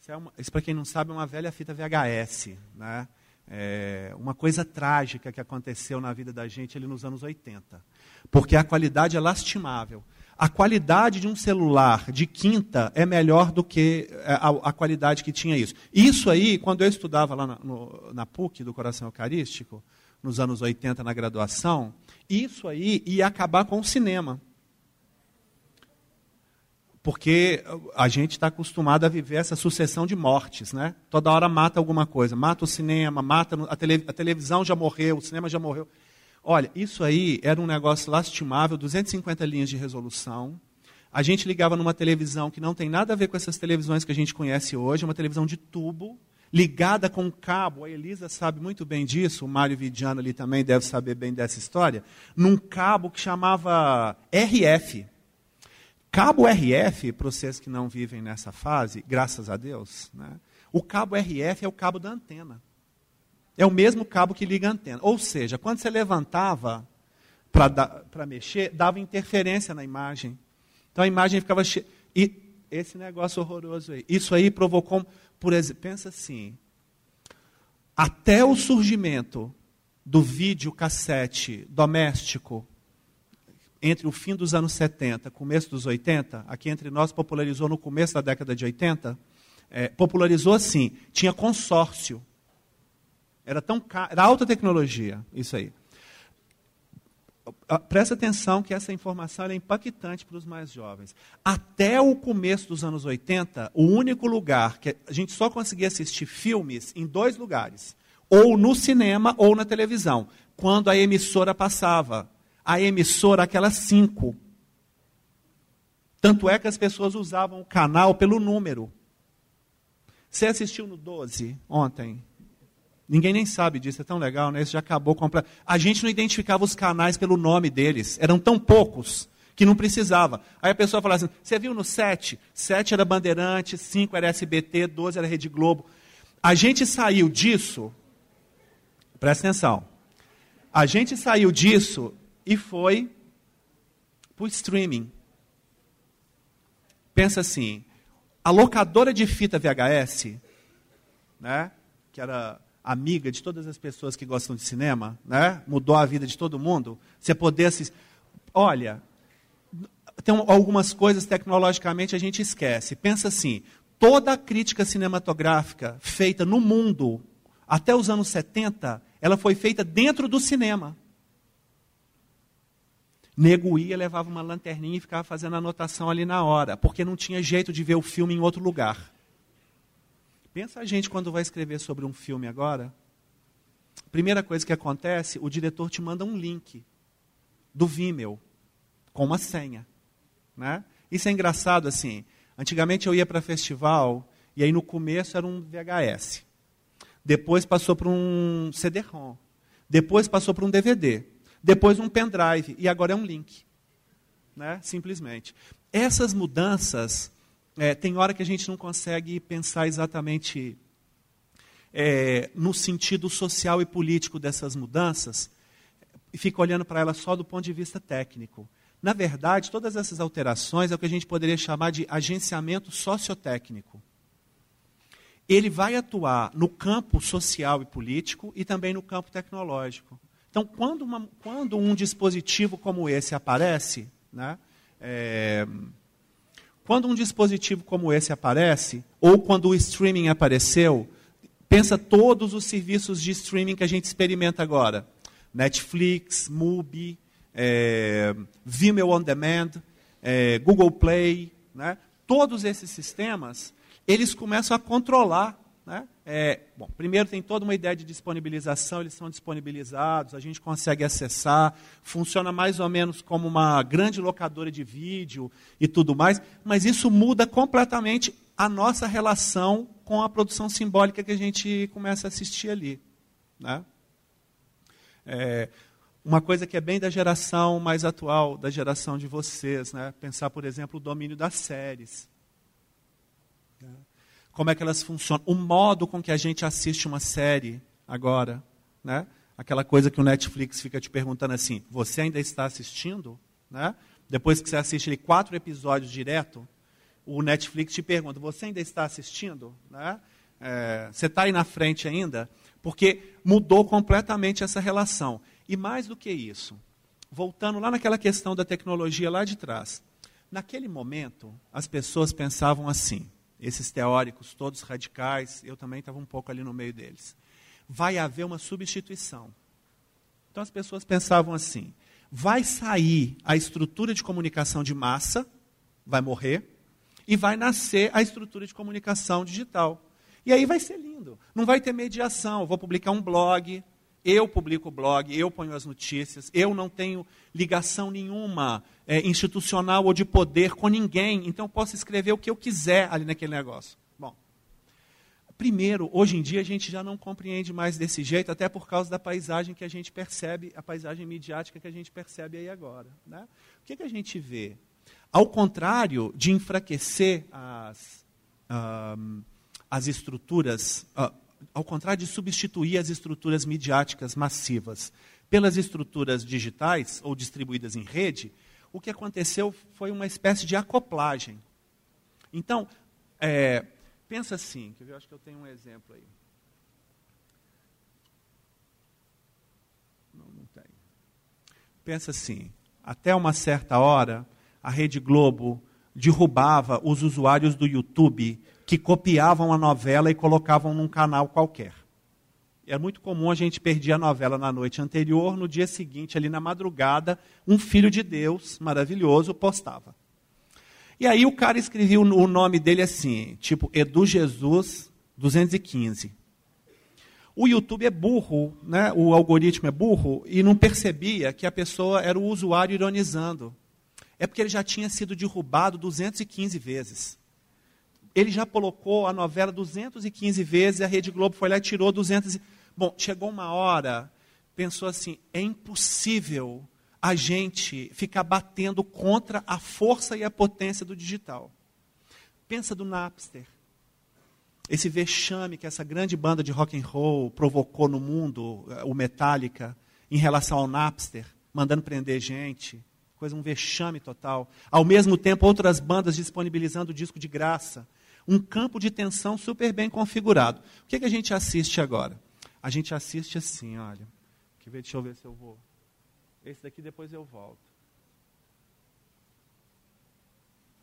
Isso, é isso para quem não sabe, é uma velha fita VHS. Né? É uma coisa trágica que aconteceu na vida da gente ali nos anos 80. Porque a qualidade é lastimável. A qualidade de um celular de quinta é melhor do que é, a, a qualidade que tinha isso. Isso aí, quando eu estudava lá na, no, na PUC do Coração Eucarístico, nos anos 80, na graduação, isso aí ia acabar com o cinema. Porque a gente está acostumado a viver essa sucessão de mortes, né? Toda hora mata alguma coisa, mata o cinema, mata a, tele, a televisão já morreu, o cinema já morreu. Olha, isso aí era um negócio lastimável, 250 linhas de resolução. A gente ligava numa televisão que não tem nada a ver com essas televisões que a gente conhece hoje, uma televisão de tubo, ligada com um cabo. A Elisa sabe muito bem disso, o Mário Vidiano ali também deve saber bem dessa história. Num cabo que chamava RF. Cabo RF, para vocês que não vivem nessa fase, graças a Deus, né, o cabo RF é o cabo da antena. É o mesmo cabo que liga a antena. Ou seja, quando você levantava para mexer, dava interferência na imagem. Então a imagem ficava cheia. E esse negócio horroroso aí. Isso aí provocou, por exemplo, pensa assim, até o surgimento do vídeo cassete doméstico entre o fim dos anos 70 e começo dos 80, aqui entre nós popularizou no começo da década de 80, é, popularizou assim, tinha consórcio. Era tão caro, era alta tecnologia, isso aí. Presta atenção que essa informação é impactante para os mais jovens. Até o começo dos anos 80, o único lugar que a gente só conseguia assistir filmes em dois lugares, ou no cinema ou na televisão, quando a emissora passava a emissora, aquelas cinco. Tanto é que as pessoas usavam o canal pelo número. Você assistiu no 12 ontem? Ninguém nem sabe disso, é tão legal, né? Isso já acabou completo. A gente não identificava os canais pelo nome deles, eram tão poucos que não precisava. Aí a pessoa falava assim: você viu no 7? 7 era Bandeirante, 5 era SBT, 12 era Rede Globo. A gente saiu disso, presta atenção, a gente saiu disso e foi para streaming. Pensa assim, a locadora de fita VHS, né, que era amiga de todas as pessoas que gostam de cinema, né, mudou a vida de todo mundo, você poder. Olha, tem algumas coisas tecnologicamente a gente esquece. Pensa assim, toda a crítica cinematográfica feita no mundo até os anos 70, ela foi feita dentro do cinema. Nego ia, levava uma lanterninha e ficava fazendo anotação ali na hora, porque não tinha jeito de ver o filme em outro lugar. Pensa a gente quando vai escrever sobre um filme agora. Primeira coisa que acontece, o diretor te manda um link do Vimeo com uma senha, né? Isso é engraçado assim. Antigamente eu ia para festival e aí no começo era um VHS. depois passou para um CD-ROM, depois passou para um DVD, depois um pendrive e agora é um link. Né? Simplesmente. Essas mudanças, é, tem hora que a gente não consegue pensar exatamente é, no sentido social e político dessas mudanças e fica olhando para elas só do ponto de vista técnico. Na verdade, todas essas alterações é o que a gente poderia chamar de agenciamento sociotécnico. Ele vai atuar no campo social e político e também no campo tecnológico. Então, quando, uma, quando um dispositivo como esse aparece, né, é, quando um dispositivo como esse aparece, ou quando o streaming apareceu, pensa todos os serviços de streaming que a gente experimenta agora: Netflix, Mubi, é, Vimeo On Demand, é, Google Play, né? todos esses sistemas, eles começam a controlar. Né? É, bom, primeiro tem toda uma ideia de disponibilização, eles são disponibilizados, a gente consegue acessar, funciona mais ou menos como uma grande locadora de vídeo e tudo mais, mas isso muda completamente a nossa relação com a produção simbólica que a gente começa a assistir ali. Né? É, uma coisa que é bem da geração mais atual, da geração de vocês, né? Pensar, por exemplo, o domínio das séries. Como é que elas funcionam? O modo com que a gente assiste uma série agora, né? Aquela coisa que o Netflix fica te perguntando assim: você ainda está assistindo? Né? Depois que você assiste ali, quatro episódios direto, o Netflix te pergunta: você ainda está assistindo? Né? É, você está aí na frente ainda? Porque mudou completamente essa relação. E mais do que isso, voltando lá naquela questão da tecnologia lá de trás, naquele momento as pessoas pensavam assim, esses teóricos todos radicais, eu também estava um pouco ali no meio deles. Vai haver uma substituição. Então as pessoas pensavam assim: vai sair a estrutura de comunicação de massa, vai morrer, e vai nascer a estrutura de comunicação digital. E aí vai ser lindo. Não vai ter mediação. Eu vou publicar um blog, eu publico o blog, eu ponho as notícias, eu não tenho ligação nenhuma é, institucional ou de poder com ninguém, então eu posso escrever o que eu quiser ali naquele negócio. Bom, primeiro, hoje em dia a gente já não compreende mais desse jeito, até por causa da paisagem que a gente percebe, a paisagem midiática que a gente percebe aí agora. Né? O que, que a gente vê? Ao contrário de enfraquecer as, as estruturas, uh, ao contrário de substituir as estruturas midiáticas massivas pelas estruturas digitais ou distribuídas em rede, o que aconteceu foi uma espécie de acoplagem. Então, é, pensa assim, que eu acho que eu tenho um exemplo aí. Não, não tem. Pensa assim, até uma certa hora, a Rede Globo derrubava os usuários do YouTube que copiavam a novela e colocavam num canal qualquer. É muito comum a gente perder a novela na noite anterior, no dia seguinte, ali na madrugada, um filho de Deus maravilhoso postava. E aí o cara escrevia o nome dele assim, tipo Edu Jesus 215. O YouTube é burro, né? o algoritmo é burro, e não percebia que a pessoa era o usuário ironizando. É porque ele já tinha sido derrubado 215 vezes ele já colocou a novela 215 vezes, a Rede Globo foi lá e tirou 200. Bom, chegou uma hora, pensou assim: é impossível a gente ficar batendo contra a força e a potência do digital. Pensa do Napster. Esse vexame que essa grande banda de rock and roll provocou no mundo, eh, o Metallica, em relação ao Napster, mandando prender gente, coisa um vexame total. Ao mesmo tempo, outras bandas disponibilizando o disco de graça um campo de tensão super bem configurado. O que, que a gente assiste agora? A gente assiste assim, olha. Deixa eu ver se eu vou. Esse daqui depois eu volto.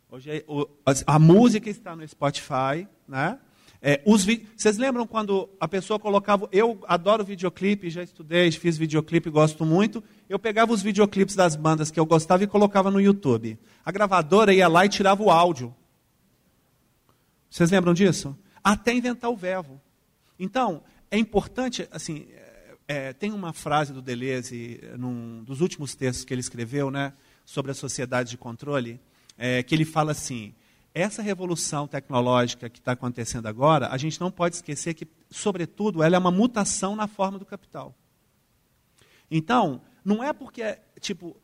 Hoje é, o, a, a, música está no Spotify, né? É, os. Vocês lembram quando a pessoa colocava. Eu adoro videoclipe, já estudei, fiz videoclipe, gosto muito. Eu pegava os videoclipes das bandas que eu gostava e colocava no YouTube. A gravadora ia lá e tirava o áudio. Vocês lembram disso? Até inventar o verbo. Então, é importante, assim, é, é, tem uma frase do Deleuze, num dos últimos textos que ele escreveu, né, sobre a sociedade de controle, é, que ele fala assim, essa revolução tecnológica que está acontecendo agora, a gente não pode esquecer que sobretudo, ela é uma mutação na forma do capital. Então, não é porque, tipo,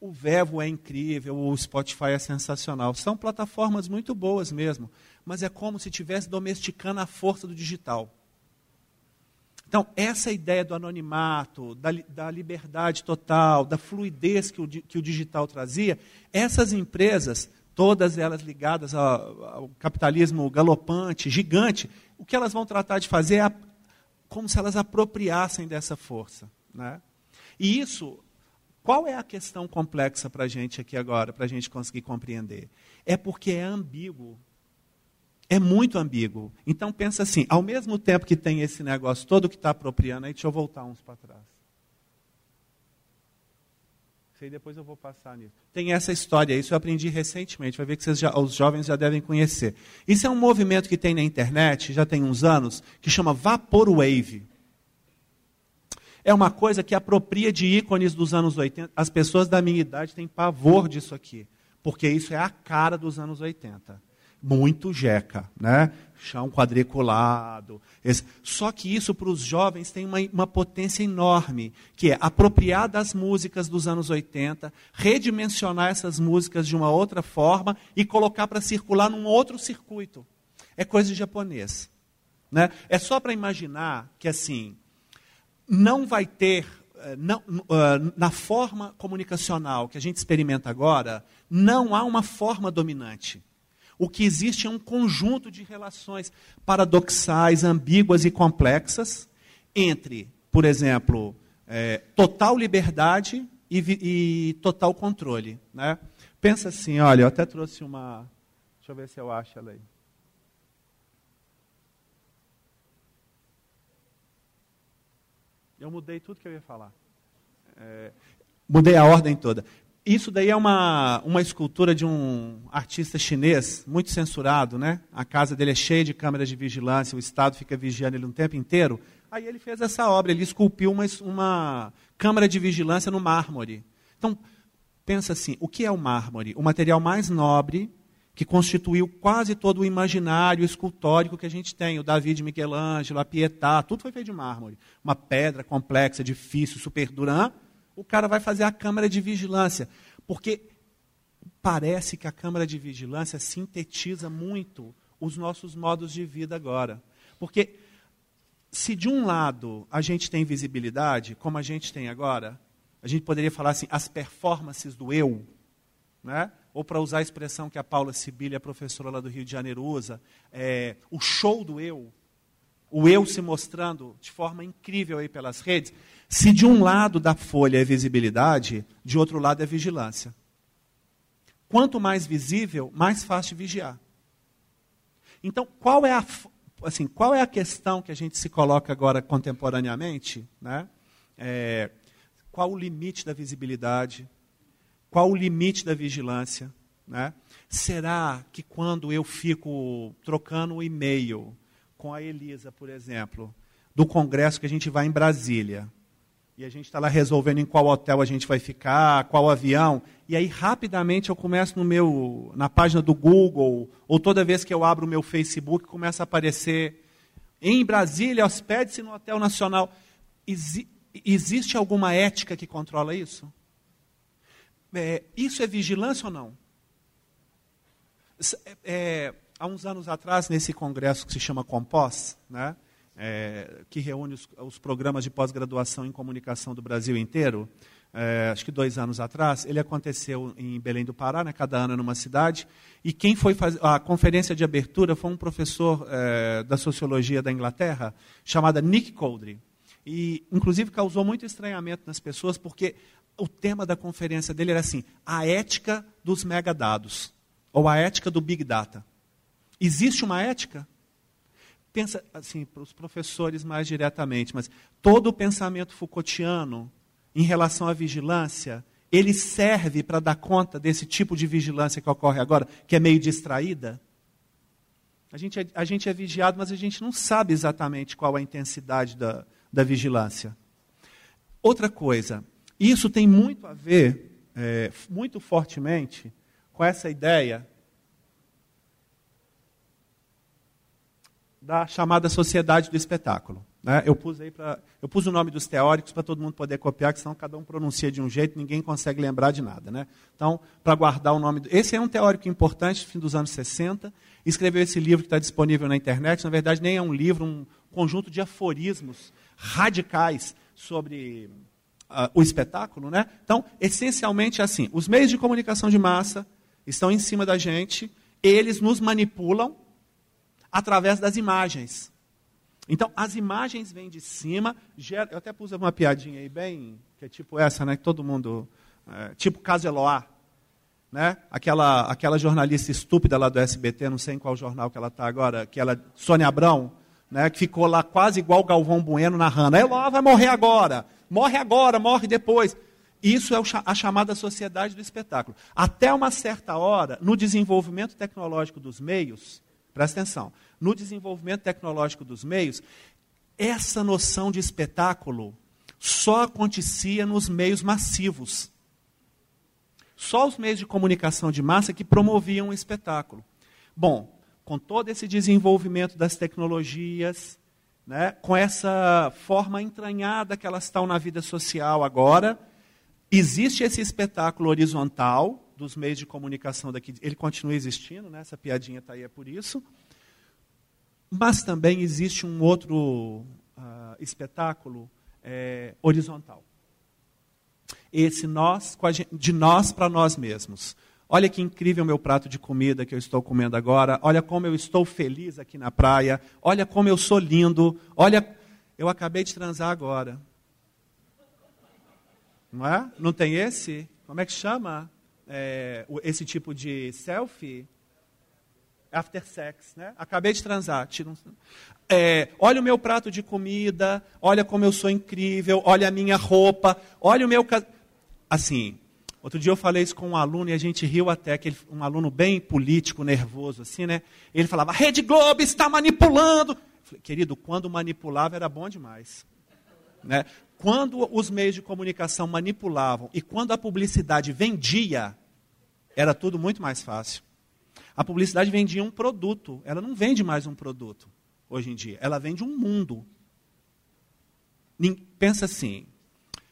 o Vevo é incrível, o Spotify é sensacional. São plataformas muito boas mesmo, mas é como se estivesse domesticando a força do digital. Então, essa ideia do anonimato, da, da liberdade total, da fluidez que o, que o digital trazia, essas empresas, todas elas ligadas ao, ao capitalismo galopante, gigante, o que elas vão tratar de fazer é a, como se elas apropriassem dessa força. Né? E isso, qual é a questão complexa para a gente aqui agora, para a gente conseguir compreender? É porque é ambíguo é muito ambíguo. Então pensa assim, ao mesmo tempo que tem esse negócio todo que está apropriando, aí deixa eu voltar uns para trás. Sei depois eu vou passar nisso. Tem essa história, isso eu aprendi recentemente, vai ver que já, os jovens já devem conhecer. Isso é um movimento que tem na internet, já tem uns anos, que chama Vaporwave. É uma coisa que apropria de ícones dos anos 80. As pessoas da minha idade têm pavor disso aqui, porque isso é a cara dos anos 80 muito jeca, né? Chão quadriculado. Esse. Só que isso para os jovens tem uma, uma potência enorme, que é apropriar das músicas dos anos 80, redimensionar essas músicas de uma outra forma e colocar para circular num outro circuito. É coisa de japonês. Né? É só para imaginar que assim não vai ter eh, não, uh, na forma comunicacional que a gente experimenta agora, não há uma forma dominante. O que existe é um conjunto de relações paradoxais, ambíguas e complexas entre, por exemplo, é, total liberdade e, e total controle. Né? Pensa assim, olha, eu até trouxe uma. Deixa eu ver se eu acho ela aí. Eu mudei tudo que eu ia falar. É, mudei a ordem toda. Isso daí é uma, uma escultura de um artista chinês, muito censurado, né? A casa dele é cheia de câmeras de vigilância, o Estado fica vigiando ele o tempo inteiro. Aí ele fez essa obra, ele esculpiu uma, uma câmara de vigilância no mármore. Então, pensa assim, o que é o mármore? O material mais nobre que constituiu quase todo o imaginário escultórico que a gente tem. O Davi de Michelangelo, a Pietà, tudo foi feito de mármore. Uma pedra complexa, difícil, super dura o cara vai fazer a câmara de vigilância. Porque parece que a câmara de vigilância sintetiza muito os nossos modos de vida agora. Porque se de um lado a gente tem visibilidade, como a gente tem agora, a gente poderia falar assim, as performances do eu, né? ou para usar a expressão que a Paula Sibilha, a professora lá do Rio de Janeiro, usa, é, o show do eu, o eu se mostrando de forma incrível aí pelas redes, se de um lado da folha é visibilidade, de outro lado é vigilância. Quanto mais visível, mais fácil vigiar. Então, qual é a, assim, qual é a questão que a gente se coloca agora contemporaneamente? Né? É, qual o limite da visibilidade? Qual o limite da vigilância? Né? Será que quando eu fico trocando um e-mail com a Elisa, por exemplo, do congresso que a gente vai em Brasília, e a gente está lá resolvendo em qual hotel a gente vai ficar, qual avião. E aí, rapidamente, eu começo no meu, na página do Google, ou toda vez que eu abro o meu Facebook, começa a aparecer em Brasília, hospede-se no Hotel Nacional. Exi existe alguma ética que controla isso? É, isso é vigilância ou não? É, é, há uns anos atrás, nesse congresso que se chama Compós, né? É, que reúne os, os programas de pós-graduação em comunicação do Brasil inteiro, é, acho que dois anos atrás, ele aconteceu em Belém do Pará, né, cada ano numa cidade, e quem foi fazer a conferência de abertura foi um professor é, da sociologia da Inglaterra, chamado Nick Coldry. E, inclusive, causou muito estranhamento nas pessoas, porque o tema da conferência dele era assim: a ética dos megadados, ou a ética do Big Data. Existe uma ética? Pensa assim para os professores mais diretamente, mas todo o pensamento Foucaultiano em relação à vigilância, ele serve para dar conta desse tipo de vigilância que ocorre agora, que é meio distraída? A gente é, a gente é vigiado, mas a gente não sabe exatamente qual a intensidade da, da vigilância. Outra coisa, isso tem muito a ver, é, muito fortemente, com essa ideia da chamada sociedade do espetáculo. Né? Eu, pus aí pra, eu pus o nome dos teóricos para todo mundo poder copiar, que senão cada um pronuncia de um jeito ninguém consegue lembrar de nada. Né? Então, para guardar o nome. Esse é um teórico importante, fim dos anos 60. Escreveu esse livro que está disponível na internet. Na verdade, nem é um livro, um conjunto de aforismos radicais sobre uh, o espetáculo. Né? Então, essencialmente é assim: os meios de comunicação de massa estão em cima da gente, eles nos manipulam através das imagens. Então, as imagens vêm de cima, gera, eu até pus uma piadinha aí bem, que é tipo essa, né, que todo mundo, é, tipo caso Eloá, né? Aquela, aquela jornalista estúpida lá do SBT, não sei em qual jornal que ela está agora, que ela, Sônia Abrão, né, que ficou lá quase igual Galvão Bueno narrando, Eloá vai morrer agora, morre agora, morre depois. Isso é a chamada sociedade do espetáculo. Até uma certa hora, no desenvolvimento tecnológico dos meios, Presta atenção. No desenvolvimento tecnológico dos meios, essa noção de espetáculo só acontecia nos meios massivos. Só os meios de comunicação de massa que promoviam o espetáculo. Bom, com todo esse desenvolvimento das tecnologias, né, com essa forma entranhada que elas estão na vida social agora, existe esse espetáculo horizontal, dos meios de comunicação daqui, ele continua existindo, né? essa piadinha está aí é por isso. Mas também existe um outro uh, espetáculo é, horizontal. Esse nós, de nós para nós mesmos. Olha que incrível meu prato de comida que eu estou comendo agora. Olha como eu estou feliz aqui na praia. Olha como eu sou lindo. Olha, eu acabei de transar agora. Não é? Não tem esse? Como é que chama? É, esse tipo de selfie after sex, né? Acabei de transar, tira um... é, olha o meu prato de comida, olha como eu sou incrível, olha a minha roupa, olha o meu assim. Outro dia eu falei isso com um aluno e a gente riu até que ele, um aluno bem político, nervoso assim, né? Ele falava: "Rede Globo está manipulando". Falei, Querido, quando manipulava era bom demais, né? Quando os meios de comunicação manipulavam e quando a publicidade vendia, era tudo muito mais fácil. A publicidade vendia um produto, ela não vende mais um produto hoje em dia, ela vende um mundo. Pensa assim,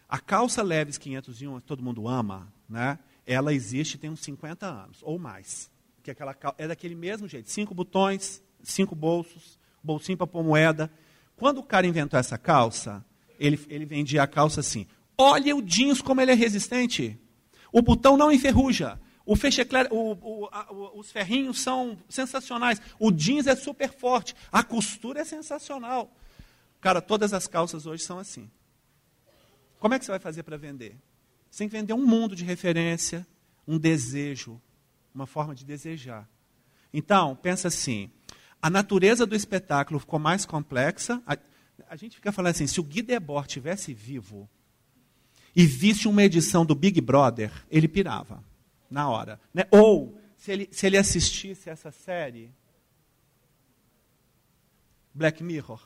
a calça Leves 501, que todo mundo ama, né? ela existe tem uns 50 anos, ou mais. Que aquela, é daquele mesmo jeito, cinco botões, cinco bolsos, bolsinho para pôr moeda. Quando o cara inventou essa calça, ele, ele vendia a calça assim, olha o jeans como ele é resistente. O botão não enferruja. O fechecler, o, o, a, os ferrinhos são sensacionais. O jeans é super forte. A costura é sensacional. Cara, todas as calças hoje são assim. Como é que você vai fazer para vender? Você tem que vender um mundo de referência, um desejo, uma forma de desejar. Então, pensa assim: a natureza do espetáculo ficou mais complexa. A, a gente fica falando assim: se o Guy Debord tivesse vivo e visse uma edição do Big Brother, ele pirava na hora. Né? Ou, se ele, se ele assistisse essa série, Black Mirror,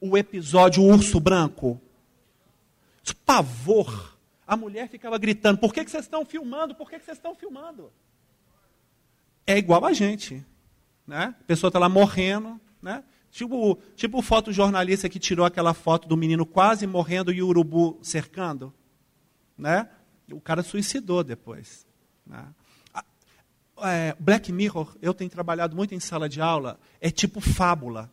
o episódio Urso Branco, pavor. A mulher ficava gritando: Por que, que vocês estão filmando? Por que, que vocês estão filmando? É igual a gente. Né? A pessoa está lá morrendo. Né? Tipo, tipo o fotojornalista que tirou aquela foto do menino quase morrendo e o urubu cercando. Né? O cara suicidou depois. Né? É, Black Mirror, eu tenho trabalhado muito em sala de aula, é tipo fábula.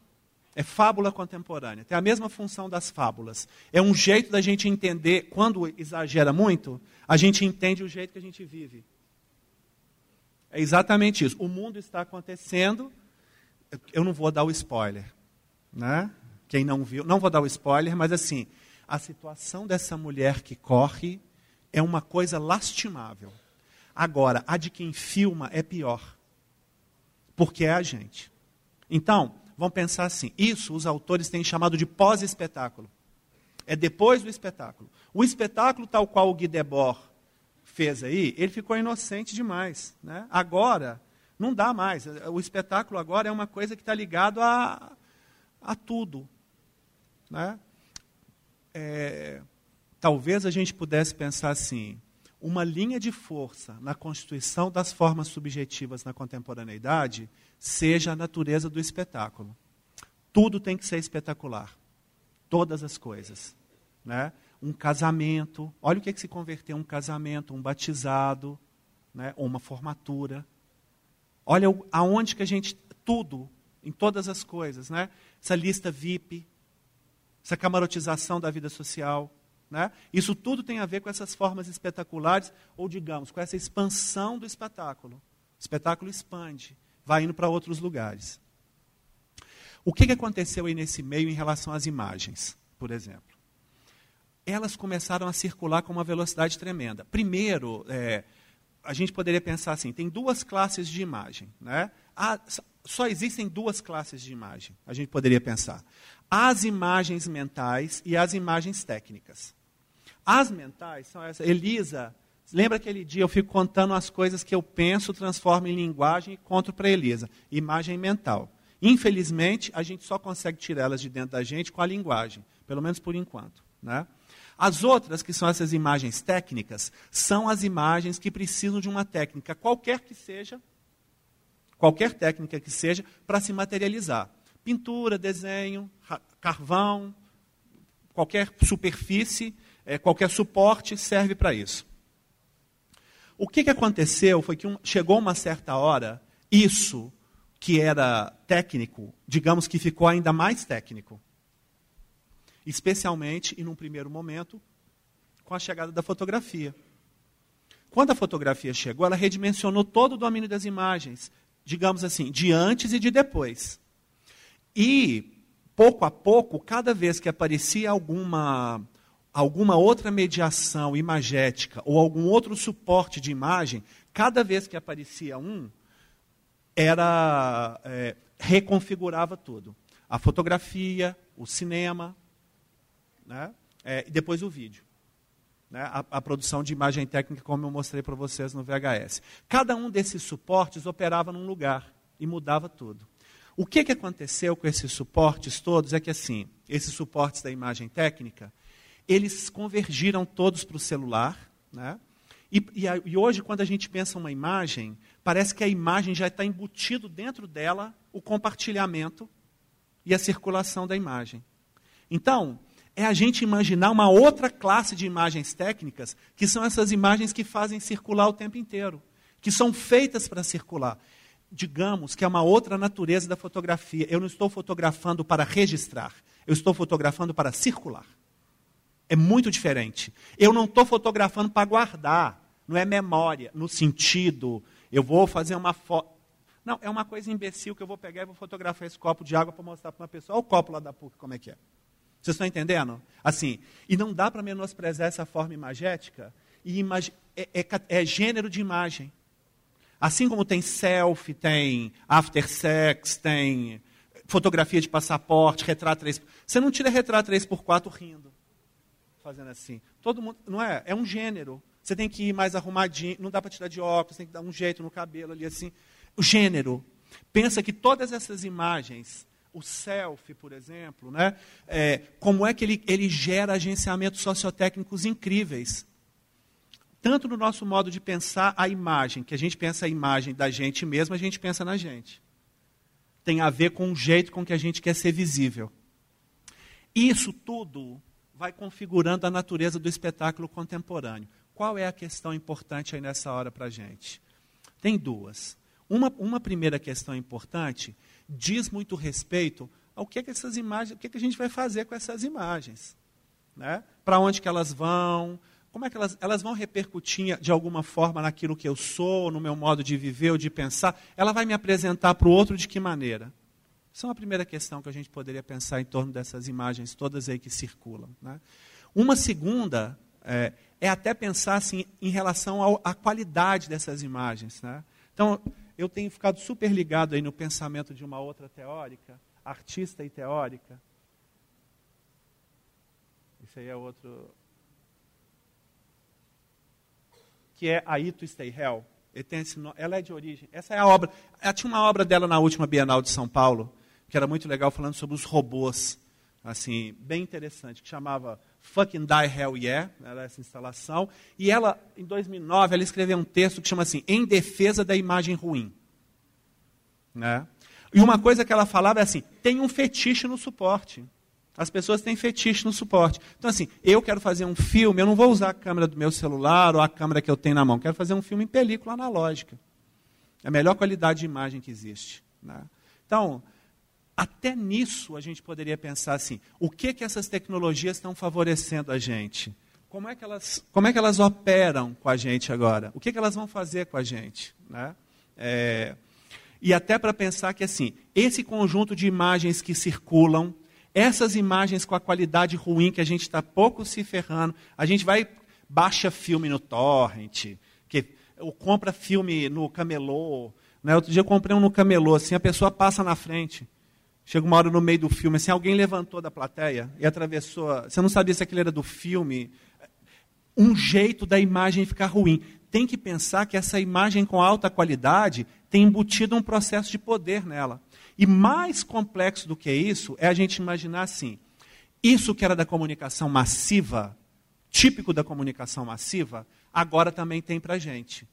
É fábula contemporânea. Tem a mesma função das fábulas. É um jeito da gente entender, quando exagera muito, a gente entende o jeito que a gente vive. É exatamente isso. O mundo está acontecendo. Eu não vou dar o spoiler. Né? Quem não viu, não vou dar o spoiler, mas assim, a situação dessa mulher que corre é uma coisa lastimável. Agora, a de quem filma é pior, porque é a gente. Então, vamos pensar assim: isso os autores têm chamado de pós-espetáculo. É depois do espetáculo. O espetáculo, tal qual o Guy Debord fez aí, ele ficou inocente demais. Né? Agora, não dá mais. O espetáculo agora é uma coisa que está ligado a, a tudo. Né? É, talvez a gente pudesse pensar assim: uma linha de força na constituição das formas subjetivas na contemporaneidade seja a natureza do espetáculo. tudo tem que ser espetacular. Todas as coisas. Né? Um casamento, olha o que, é que se converteu um casamento, um batizado, né? uma formatura. Olha aonde que a gente, tudo, em todas as coisas, né? essa lista VIP, essa camarotização da vida social. Né? Isso tudo tem a ver com essas formas espetaculares, ou digamos, com essa expansão do espetáculo. O espetáculo expande, vai indo para outros lugares. O que, que aconteceu aí nesse meio em relação às imagens, por exemplo? Elas começaram a circular com uma velocidade tremenda. Primeiro, é, a gente poderia pensar assim: tem duas classes de imagem. Né? Há, só existem duas classes de imagem, a gente poderia pensar. As imagens mentais e as imagens técnicas. As mentais são essas. Elisa, lembra aquele dia eu fico contando as coisas que eu penso, transformo em linguagem e conto para Elisa. Imagem mental. Infelizmente, a gente só consegue tirá-las de dentro da gente com a linguagem, pelo menos por enquanto. Né? As outras, que são essas imagens técnicas, são as imagens que precisam de uma técnica, qualquer que seja, qualquer técnica que seja, para se materializar. Pintura, desenho, carvão, qualquer superfície é, qualquer suporte serve para isso. O que, que aconteceu foi que um, chegou uma certa hora, isso que era técnico, digamos que ficou ainda mais técnico. Especialmente, e num primeiro momento, com a chegada da fotografia. Quando a fotografia chegou, ela redimensionou todo o domínio das imagens, digamos assim, de antes e de depois. E, pouco a pouco, cada vez que aparecia alguma alguma outra mediação imagética ou algum outro suporte de imagem, cada vez que aparecia um, era é, reconfigurava tudo. A fotografia, o cinema, né? É, e depois o vídeo. Né? A, a, produção de imagem técnica, como eu mostrei para vocês no VHS. Cada um desses suportes operava num lugar e mudava tudo. O que, que aconteceu com esses suportes todos é que, assim, esses suportes da imagem técnica, eles convergiram todos para o celular. Né? E, e, e, hoje, quando a gente pensa uma imagem, parece que a imagem já está embutido dentro dela o compartilhamento e a circulação da imagem. Então, é a gente imaginar uma outra classe de imagens técnicas, que são essas imagens que fazem circular o tempo inteiro, que são feitas para circular. Digamos que é uma outra natureza da fotografia. Eu não estou fotografando para registrar, eu estou fotografando para circular. É muito diferente. Eu não estou fotografando para guardar. Não é memória, no sentido, eu vou fazer uma foto. Não, é uma coisa imbecil que eu vou pegar e vou fotografar esse copo de água para mostrar para uma pessoa. Olha o copo lá da PUC, como é que é. Vocês estão entendendo? Assim, e não dá para menosprezar essa forma imagética. E imag... é, é, é gênero de imagem. Assim como tem selfie, tem after sex, tem fotografia de passaporte, retrato 3 Você não tira retrato 3x4 rindo fazendo assim. Todo mundo, não é? É um gênero. Você tem que ir mais arrumadinho, não dá para tirar de óculos, tem que dar um jeito no cabelo ali assim. O gênero. Pensa que todas essas imagens, o selfie, por exemplo, né? É, como é que ele, ele gera agenciamentos sociotécnicos incríveis. Tanto no nosso modo de pensar a imagem, que a gente pensa a imagem da gente mesmo, a gente pensa na gente. Tem a ver com o jeito com que a gente quer ser visível. Isso tudo vai configurando a natureza do espetáculo contemporâneo. Qual é a questão importante aí nessa hora para a gente? Tem duas. Uma, uma primeira questão importante diz muito respeito ao que, é que essas imagens, o que, é que a gente vai fazer com essas imagens. Né? Para onde que elas vão, como é que elas, elas vão repercutir de alguma forma naquilo que eu sou, no meu modo de viver ou de pensar? Ela vai me apresentar para o outro de que maneira? Essa é uma primeira questão que a gente poderia pensar em torno dessas imagens todas aí que circulam. Né? Uma segunda é, é, até pensar assim, em relação à qualidade dessas imagens. Né? Então, eu tenho ficado super ligado aí no pensamento de uma outra teórica, artista e teórica. Esse aí é outro. Que é a Ito Stay Hell. Ela é de origem. Essa é a obra. Ela tinha uma obra dela na última Bienal de São Paulo, que era muito legal, falando sobre os robôs, assim, bem interessante, que chamava Fucking Die Hell Yeah, era essa instalação. E ela, em 2009, ela escreveu um texto que chama assim, Em Defesa da Imagem Ruim. Né? E uma coisa que ela falava é assim: tem um fetiche no suporte. As pessoas têm fetiche no suporte. Então, assim, eu quero fazer um filme, eu não vou usar a câmera do meu celular ou a câmera que eu tenho na mão. Quero fazer um filme em película analógica. É a melhor qualidade de imagem que existe. Né? Então, até nisso a gente poderia pensar assim: o que que essas tecnologias estão favorecendo a gente? Como é que elas, como é que elas operam com a gente agora? O que, que elas vão fazer com a gente? Né? É, e até para pensar que assim, esse conjunto de imagens que circulam, essas imagens com a qualidade ruim que a gente está pouco se ferrando, a gente vai baixa filme no torrent, que ou compra filme no camelô. Né? Outro dia eu comprei um no camelô, assim a pessoa passa na frente. Chega uma hora no meio do filme, assim, alguém levantou da plateia e atravessou. Você não sabia se aquele era do filme, um jeito da imagem ficar ruim. Tem que pensar que essa imagem com alta qualidade tem embutido um processo de poder nela. E mais complexo do que isso é a gente imaginar assim: isso que era da comunicação massiva, típico da comunicação massiva, agora também tem para a gente.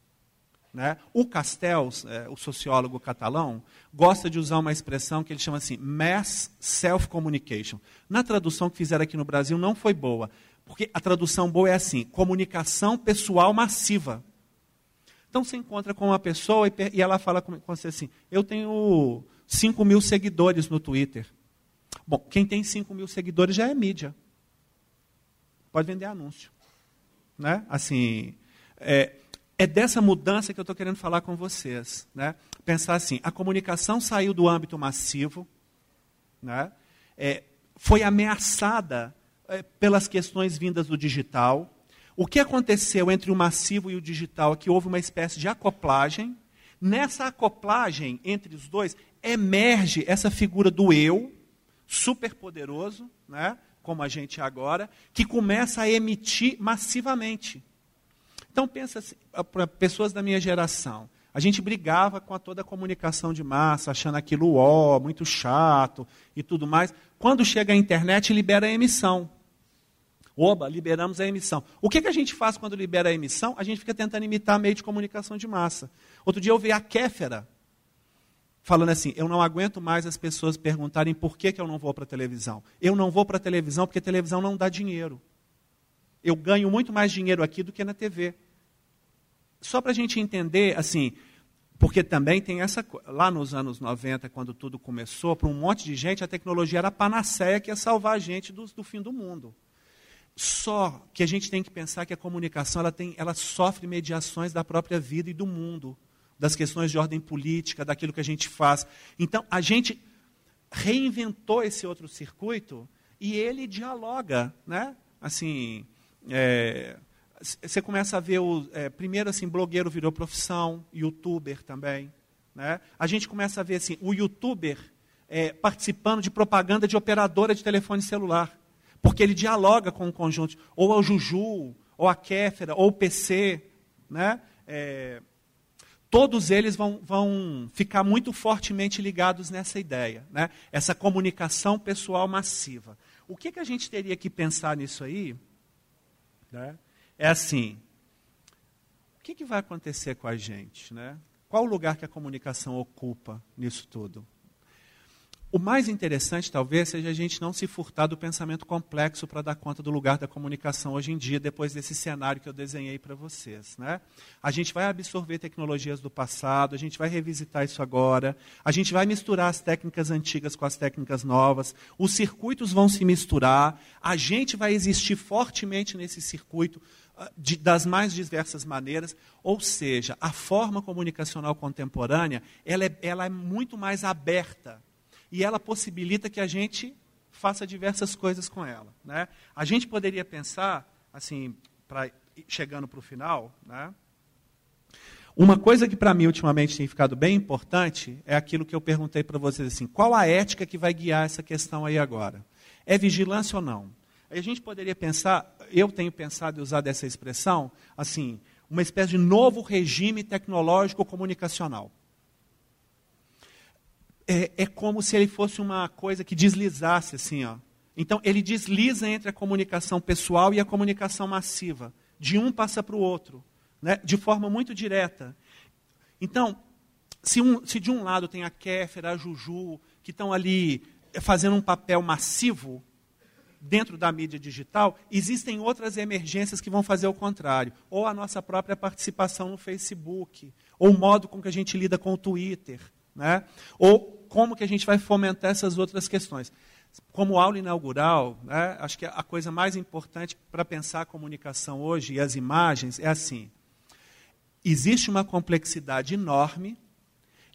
Né? O Castells, é, o sociólogo catalão, gosta de usar uma expressão que ele chama assim, mass self-communication. Na tradução que fizeram aqui no Brasil não foi boa. Porque a tradução boa é assim: comunicação pessoal massiva. Então você encontra com uma pessoa e, e ela fala com você assim: eu tenho 5 mil seguidores no Twitter. Bom, quem tem 5 mil seguidores já é mídia. Pode vender anúncio. Né? Assim, é, é dessa mudança que eu estou querendo falar com vocês. Né? Pensar assim: a comunicação saiu do âmbito massivo, né? É, foi ameaçada é, pelas questões vindas do digital. O que aconteceu entre o massivo e o digital é que houve uma espécie de acoplagem. Nessa acoplagem entre os dois, emerge essa figura do eu, superpoderoso, né, como a gente é agora, que começa a emitir massivamente. Então, pensa assim, para pessoas da minha geração, a gente brigava com a toda a comunicação de massa, achando aquilo ó, muito chato e tudo mais. Quando chega a internet, libera a emissão. Oba, liberamos a emissão. O que, que a gente faz quando libera a emissão? A gente fica tentando imitar meio de comunicação de massa. Outro dia eu vi a Kéfera falando assim: eu não aguento mais as pessoas perguntarem por que, que eu não vou para a televisão. Eu não vou para a televisão porque a televisão não dá dinheiro. Eu ganho muito mais dinheiro aqui do que na TV. Só para a gente entender, assim, porque também tem essa. Lá nos anos 90, quando tudo começou, para um monte de gente, a tecnologia era a panaceia que ia salvar a gente do, do fim do mundo. Só que a gente tem que pensar que a comunicação ela, tem, ela sofre mediações da própria vida e do mundo, das questões de ordem política, daquilo que a gente faz. Então, a gente reinventou esse outro circuito e ele dialoga, né? Assim, é, você começa a ver o é, primeiro assim, blogueiro virou profissão, youtuber também, né? A gente começa a ver assim, o youtuber é, participando de propaganda de operadora de telefone celular. Porque ele dialoga com o conjunto, ou o Juju, ou a Kéfera, ou o PC. Né? É, todos eles vão, vão ficar muito fortemente ligados nessa ideia, né? essa comunicação pessoal massiva. O que, que a gente teria que pensar nisso aí? Né? É assim: o que, que vai acontecer com a gente? Né? Qual o lugar que a comunicação ocupa nisso tudo? O mais interessante, talvez, seja a gente não se furtar do pensamento complexo para dar conta do lugar da comunicação hoje em dia, depois desse cenário que eu desenhei para vocês. Né? A gente vai absorver tecnologias do passado, a gente vai revisitar isso agora, a gente vai misturar as técnicas antigas com as técnicas novas, os circuitos vão se misturar, a gente vai existir fortemente nesse circuito ah, de, das mais diversas maneiras, ou seja, a forma comunicacional contemporânea ela é, ela é muito mais aberta e ela possibilita que a gente faça diversas coisas com ela. Né? A gente poderia pensar, assim, pra, chegando para o final, né? uma coisa que para mim ultimamente tem ficado bem importante é aquilo que eu perguntei para vocês assim, qual a ética que vai guiar essa questão aí agora? É vigilância ou não? A gente poderia pensar, eu tenho pensado em usar dessa expressão, assim, uma espécie de novo regime tecnológico comunicacional é, é como se ele fosse uma coisa que deslizasse assim, ó. Então ele desliza entre a comunicação pessoal e a comunicação massiva. De um passa para o outro, né? de forma muito direta. Então, se, um, se de um lado tem a Kéfera, a Juju, que estão ali fazendo um papel massivo dentro da mídia digital, existem outras emergências que vão fazer o contrário. Ou a nossa própria participação no Facebook, ou o modo com que a gente lida com o Twitter, né? ou como que a gente vai fomentar essas outras questões. Como aula inaugural, né, acho que a coisa mais importante para pensar a comunicação hoje e as imagens é assim: existe uma complexidade enorme,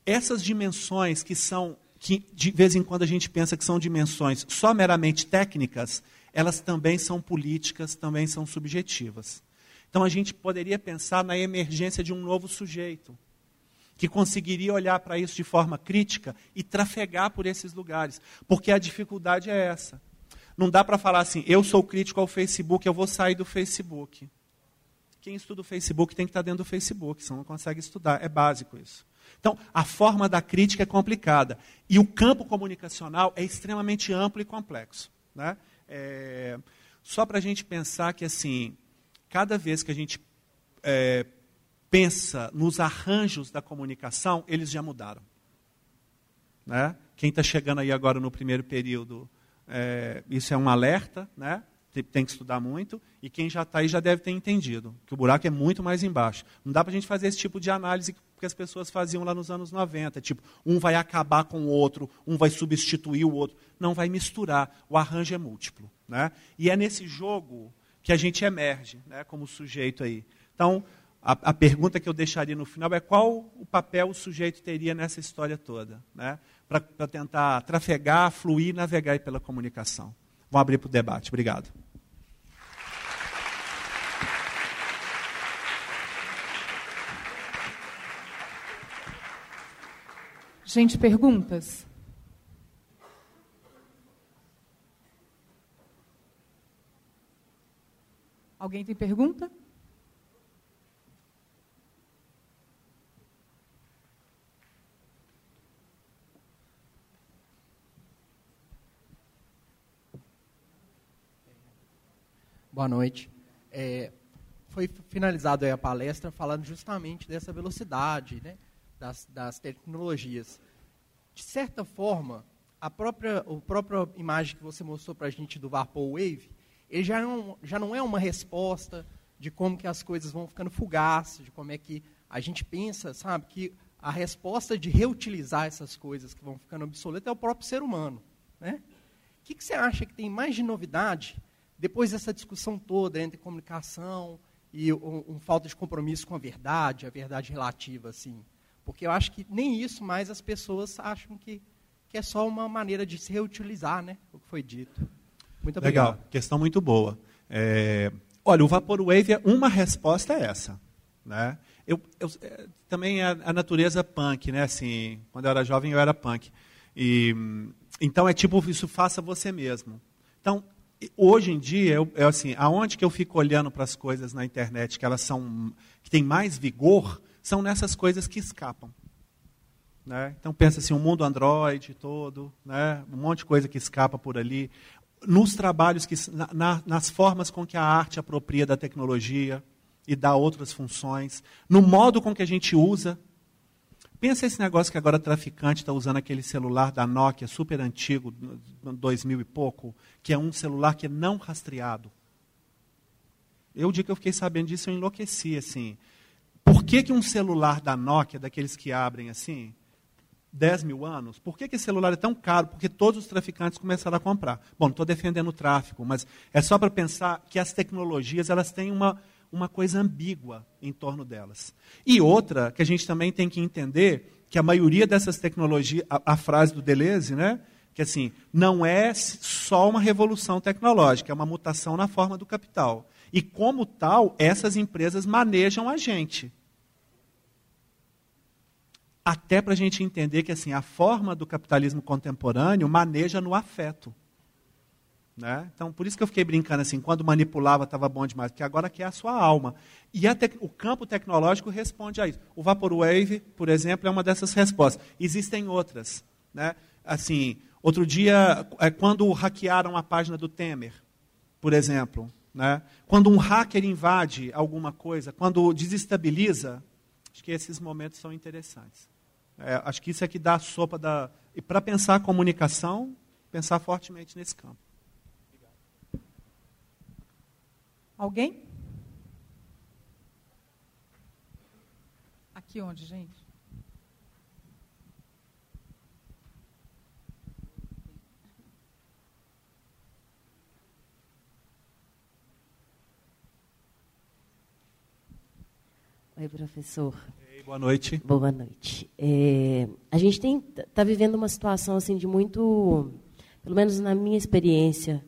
essas dimensões que são que de vez em quando a gente pensa que são dimensões só meramente técnicas, elas também são políticas, também são subjetivas. Então a gente poderia pensar na emergência de um novo sujeito, que conseguiria olhar para isso de forma crítica e trafegar por esses lugares, porque a dificuldade é essa. Não dá para falar assim, eu sou crítico ao Facebook, eu vou sair do Facebook. Quem estuda o Facebook tem que estar dentro do Facebook, senão não consegue estudar. É básico isso. Então, a forma da crítica é complicada. E o campo comunicacional é extremamente amplo e complexo. Né? É, só para a gente pensar que, assim, cada vez que a gente é, pensa nos arranjos da comunicação, eles já mudaram. Né? Quem está chegando aí agora no primeiro período, é, isso é um alerta, né? tem que estudar muito, e quem já está aí já deve ter entendido, que o buraco é muito mais embaixo. Não dá para a gente fazer esse tipo de análise que as pessoas faziam lá nos anos 90, tipo, um vai acabar com o outro, um vai substituir o outro. Não vai misturar, o arranjo é múltiplo. Né? E é nesse jogo que a gente emerge né, como sujeito aí. Então, a, a, pergunta que eu deixaria no final é qual o papel o sujeito teria nessa história toda, né? para tentar trafegar, fluir, navegar pela comunicação. Vamos abrir para o debate. Obrigado. Gente, perguntas? Alguém tem pergunta? Boa noite. É, foi finalizada a palestra falando justamente dessa velocidade, né? das, das tecnologias. De certa forma, a própria, a própria imagem que você mostrou para a gente do Vapor Wave, ele já não, já não é uma resposta de como que as coisas vão ficando fugazes, de como é que a gente pensa, sabe, que a resposta de reutilizar essas coisas que vão ficando obsoletas é o próprio ser humano. Né? O que, que você acha que tem mais de novidade depois dessa discussão toda entre comunicação e um, um falta de compromisso com a verdade, a verdade relativa, assim? Porque eu acho que nem isso mais as pessoas acham que, que é só uma maneira de se reutilizar né, o que foi dito. Muito obrigado. Legal, questão muito boa. É, olha, o Vaporwave, é uma resposta é essa. Né? Eu, eu é, também a, a, natureza punk, né? Assim, quando eu era jovem eu era punk. E, então é tipo, isso faça você mesmo. Então, hoje em dia, eu, eu, assim, aonde que eu fico olhando para as coisas na internet que elas são, que tem mais vigor, são nessas coisas que escapam. Né? Então pensa assim, o um mundo Android todo, né? um monte de coisa que escapa por ali. Nos trabalhos, que, na, nas formas com que a arte apropria da tecnologia e dá outras funções, no modo com que a gente usa. Pensa esse negócio que agora traficante está usando aquele celular da Nokia, super antigo, 2000 e pouco, que é um celular que é não rastreado. Eu, o dia que eu fiquei sabendo disso, eu enlouqueci, assim. Por que, que um celular da Nokia, daqueles que abrem assim, 10 mil anos, por que, que esse celular é tão caro? Porque todos os traficantes começaram a comprar. Bom, não estou defendendo o tráfico, mas é só para pensar que as tecnologias elas têm uma, uma coisa ambígua em torno delas. E outra que a gente também tem que entender que a maioria dessas tecnologias, a, a frase do Deleuze, né? que assim, não é só uma revolução tecnológica, é uma mutação na forma do capital. E como tal, essas empresas manejam a gente. Até para a gente entender que assim, a forma do capitalismo contemporâneo maneja no afeto. Né? Então, por isso que eu fiquei brincando assim, quando manipulava estava bom demais, porque agora quer a sua alma. E o campo tecnológico responde a isso. O Vaporwave, por exemplo, é uma dessas respostas. Existem outras. Né? Assim, outro dia, é quando hackearam a página do Temer, por exemplo, né? Quando um hacker invade alguma coisa, quando desestabiliza, acho que esses momentos são interessantes. É, acho que isso é que dá a sopa da. E para pensar a comunicação, pensar fortemente nesse campo. Alguém? Aqui onde, gente? Oi, professor. Ei, boa noite. Boa noite. É, a gente está vivendo uma situação assim de muito, pelo menos na minha experiência,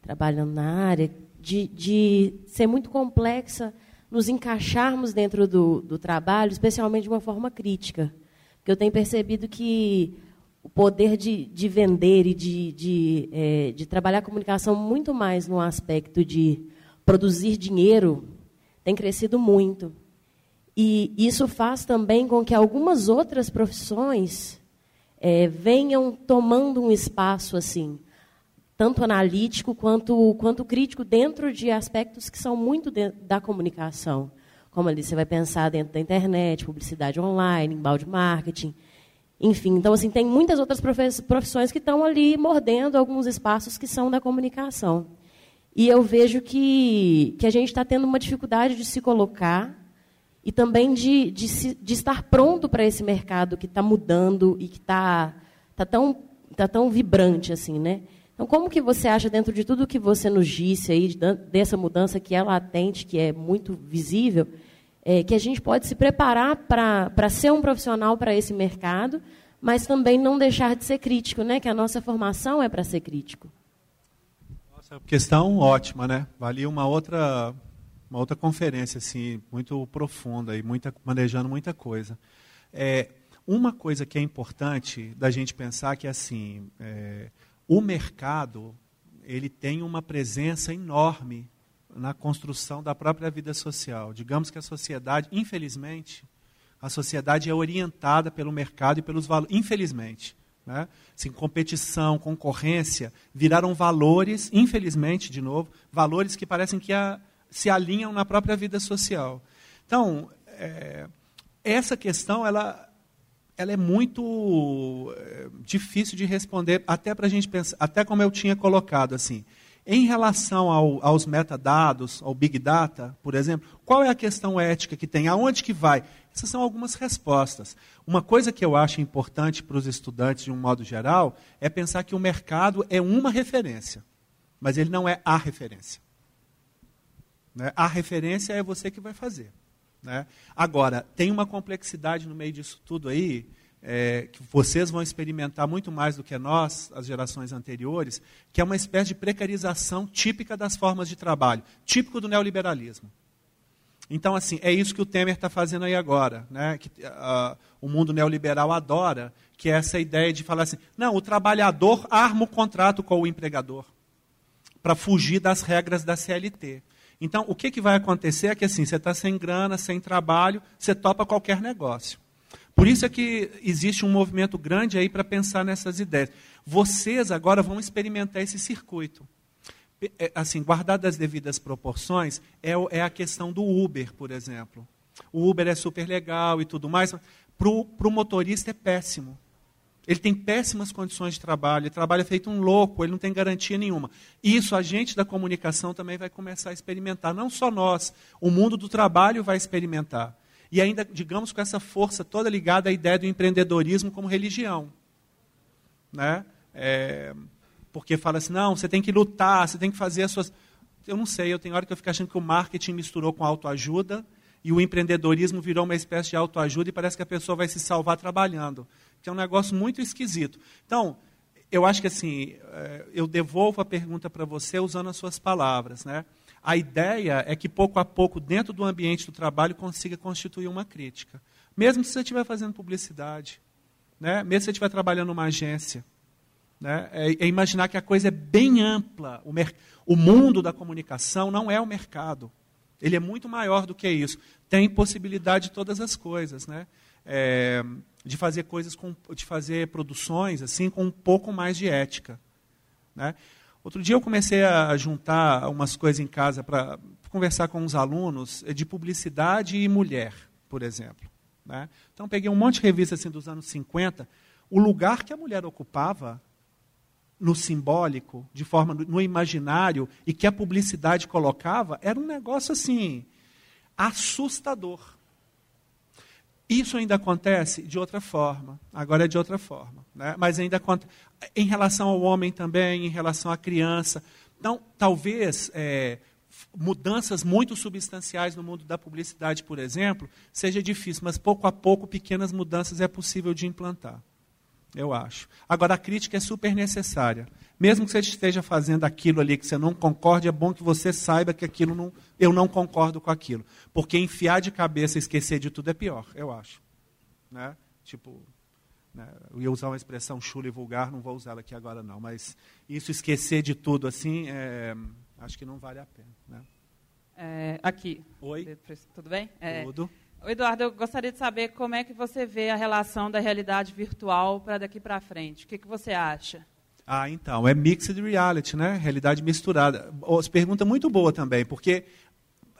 trabalhando na área, de, de ser muito complexa nos encaixarmos dentro do, do trabalho, especialmente de uma forma crítica. Porque eu tenho percebido que o poder de, de vender e de, de, é, de trabalhar a comunicação muito mais no aspecto de produzir dinheiro tem crescido muito. E isso faz também com que algumas outras profissões é, venham tomando um espaço assim, tanto analítico quanto, quanto crítico, dentro de aspectos que são muito da comunicação. Como ali você vai pensar dentro da internet, publicidade online, embalde marketing. Enfim, então assim, tem muitas outras profissões que estão ali mordendo alguns espaços que são da comunicação. E eu vejo que, que a gente está tendo uma dificuldade de se colocar e também de, de, se, de estar pronto para esse mercado que está mudando e que está tá tão, tá tão vibrante assim, né? Então, como que você acha, dentro de tudo que você nos disse aí, dessa mudança que é latente, que é muito visível, é, que a gente pode se preparar para ser um profissional para esse mercado, mas também não deixar de ser crítico, né? Que a nossa formação é para ser crítico. Nossa, questão ótima, né? Valia uma outra uma outra conferência assim muito profunda e muita, manejando muita coisa. É, uma coisa que é importante da gente pensar que assim, é, o mercado ele tem uma presença enorme na construção da própria vida social. Digamos que a sociedade, infelizmente, a sociedade é orientada pelo mercado e pelos valores. Infelizmente. Né? Assim, competição, concorrência, viraram valores, infelizmente, de novo, valores que parecem que a, se alinham na própria vida social. Então, é, essa questão ela, ela é muito é, difícil de responder, até para a gente pensar, até como eu tinha colocado assim. Em relação ao, aos metadados, ao Big Data, por exemplo, qual é a questão ética que tem? Aonde que vai? Essas são algumas respostas. Uma coisa que eu acho importante para os estudantes, de um modo geral, é pensar que o mercado é uma referência, mas ele não é a referência. Né? A referência é você que vai fazer. Né? Agora, tem uma complexidade no meio disso tudo aí, é, que vocês vão experimentar muito mais do que nós, as gerações anteriores, que é uma espécie de precarização típica das formas de trabalho, típico do neoliberalismo. Então, assim, é isso que o Temer está fazendo aí agora, né? que uh, o mundo neoliberal adora, que é essa ideia de falar assim, não, o trabalhador arma o contrato com o empregador, para fugir das regras da CLT. Então, o que, que vai acontecer é que assim, você está sem grana, sem trabalho, você topa qualquer negócio. Por isso é que existe um movimento grande aí para pensar nessas ideias. Vocês agora vão experimentar esse circuito. É, assim, guardado as devidas proporções, é, é a questão do Uber, por exemplo. O Uber é super legal e tudo mais. Para o motorista é péssimo. Ele tem péssimas condições de trabalho, ele trabalha feito um louco, ele não tem garantia nenhuma. Isso a gente da comunicação também vai começar a experimentar, não só nós, o mundo do trabalho vai experimentar. E ainda, digamos, com essa força toda ligada à ideia do empreendedorismo como religião. Né? É, porque fala assim, não, você tem que lutar, você tem que fazer as suas. Eu não sei, eu tenho hora que eu fico achando que o marketing misturou com autoajuda e o empreendedorismo virou uma espécie de autoajuda e parece que a pessoa vai se salvar trabalhando que é um negócio muito esquisito. Então, eu acho que assim, eh, eu devolvo a pergunta para você usando as suas palavras. Né? A ideia é que pouco a pouco, dentro do ambiente do trabalho, consiga constituir uma crítica. Mesmo se você estiver fazendo publicidade, né? mesmo se você estiver trabalhando numa agência. Né? É, é, imaginar que a coisa é bem ampla. O, o mundo da comunicação não é o mercado. Ele é muito maior do que isso. Tem possibilidade de todas as coisas. Né? É, de fazer coisas, com, de fazer produções assim com um pouco mais de ética. Né? Outro dia eu comecei a juntar umas coisas em casa para conversar com uns alunos de publicidade e mulher, por exemplo. Né? Então, peguei um monte de revistas assim, dos anos 50. O lugar que a mulher ocupava no simbólico, de forma no imaginário, e que a publicidade colocava, era um negócio assim, assustador. Isso ainda acontece de outra forma, agora é de outra forma. Né? Mas ainda acontece. Em relação ao homem também, em relação à criança. Então, talvez é, mudanças muito substanciais no mundo da publicidade, por exemplo, seja difícil, mas pouco a pouco pequenas mudanças é possível de implantar. Eu acho. Agora, a crítica é super necessária. Mesmo que você esteja fazendo aquilo ali que você não concorde, é bom que você saiba que aquilo não, eu não concordo com aquilo. Porque enfiar de cabeça e esquecer de tudo é pior, eu acho. Né? Tipo, né? eu ia usar uma expressão chula e vulgar, não vou usá-la aqui agora não, mas isso esquecer de tudo assim, é, acho que não vale a pena. Né? É, aqui. Oi. Tudo bem? É, tudo. Eduardo, eu gostaria de saber como é que você vê a relação da realidade virtual para daqui para frente. O que, que você acha? Ah, então, é mixed reality, né? Realidade misturada. Pergunta muito boa também, porque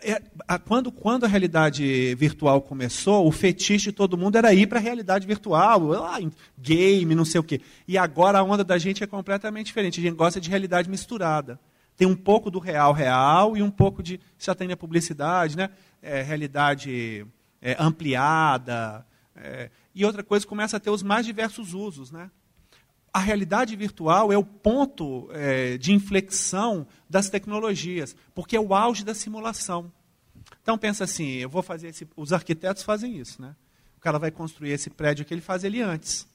é, a, quando, quando a realidade virtual começou, o fetiche de todo mundo era ir para a realidade virtual, ah, game, não sei o quê. E agora a onda da gente é completamente diferente. A gente gosta de realidade misturada. Tem um pouco do real real e um pouco de. Já tem a publicidade, né? É, realidade é, ampliada. É, e outra coisa, começa a ter os mais diversos usos. Né? A realidade virtual é o ponto é, de inflexão das tecnologias, porque é o auge da simulação. Então pensa assim, eu vou fazer esse, os arquitetos fazem isso, né? O cara vai construir esse prédio que ele faz ele antes.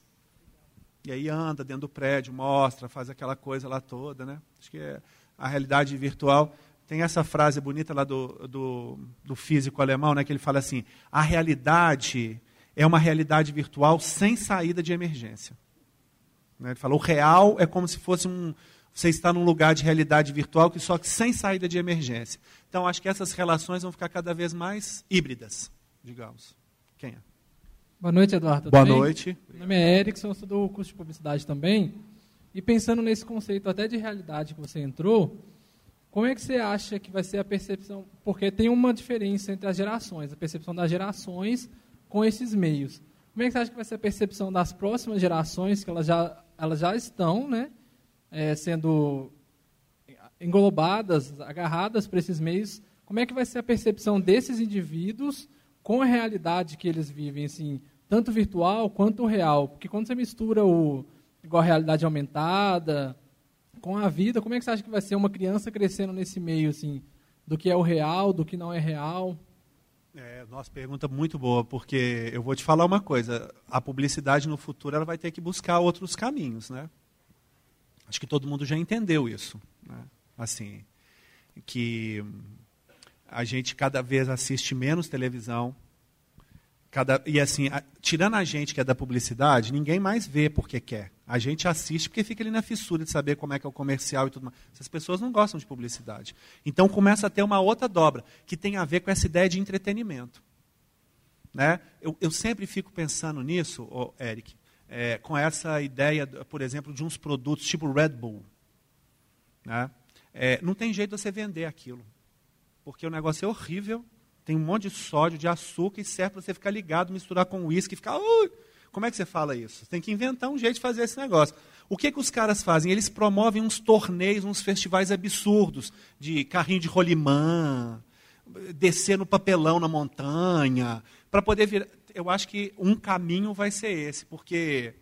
E aí anda dentro do prédio, mostra, faz aquela coisa lá toda, né? Acho que é a realidade virtual tem essa frase bonita lá do, do, do, físico alemão, né, que ele fala assim: a realidade é uma realidade virtual sem saída de emergência. Né, ele fala: o real é como se fosse um. Você está num lugar de realidade virtual que só que sem saída de emergência. Então, acho que essas relações vão ficar cada vez mais híbridas, digamos. Quem é? Boa noite, Eduardo. Boa noite. Meu nome é Erickson, eu sou do curso de publicidade também. E pensando nesse conceito até de realidade que você entrou, como é que você acha que vai ser a percepção? Porque tem uma diferença entre as gerações, a percepção das gerações com esses meios. Como é que você acha que vai ser a percepção das próximas gerações, que elas já, elas já estão né, é, sendo englobadas, agarradas para esses meios? Como é que vai ser a percepção desses indivíduos com a realidade que eles vivem, assim, tanto virtual quanto real? Porque quando você mistura o igual realidade aumentada, com a vida, como é que você acha que vai ser uma criança crescendo nesse meio, assim, do que é o real, do que não é real? É, nossa, pergunta muito boa, porque eu vou te falar uma coisa, a publicidade no futuro ela vai ter que buscar outros caminhos, né? Acho que todo mundo já entendeu isso, né? Assim, que a gente cada vez assiste menos televisão, Cada, e assim, a, tirando a gente que é da publicidade, ninguém mais vê porque quer. A gente assiste porque fica ali na fissura de saber como é que é o comercial e tudo mais. Essas pessoas não gostam de publicidade. Então começa a ter uma outra dobra, que tem a ver com essa ideia de entretenimento. Né? Eu, eu sempre fico pensando nisso, oh, Eric, é, com essa ideia, por exemplo, de uns produtos tipo Red Bull. Né? É, não tem jeito de você vender aquilo. Porque o negócio é horrível, tem um monte de sódio, de açúcar, e serve para você ficar ligado, misturar com uísque e ficar. Uh! Como é que você fala isso? Tem que inventar um jeito de fazer esse negócio. O que, que os caras fazem? Eles promovem uns torneios, uns festivais absurdos, de carrinho de rolimã, descer no papelão na montanha, para poder vir. Eu acho que um caminho vai ser esse, porque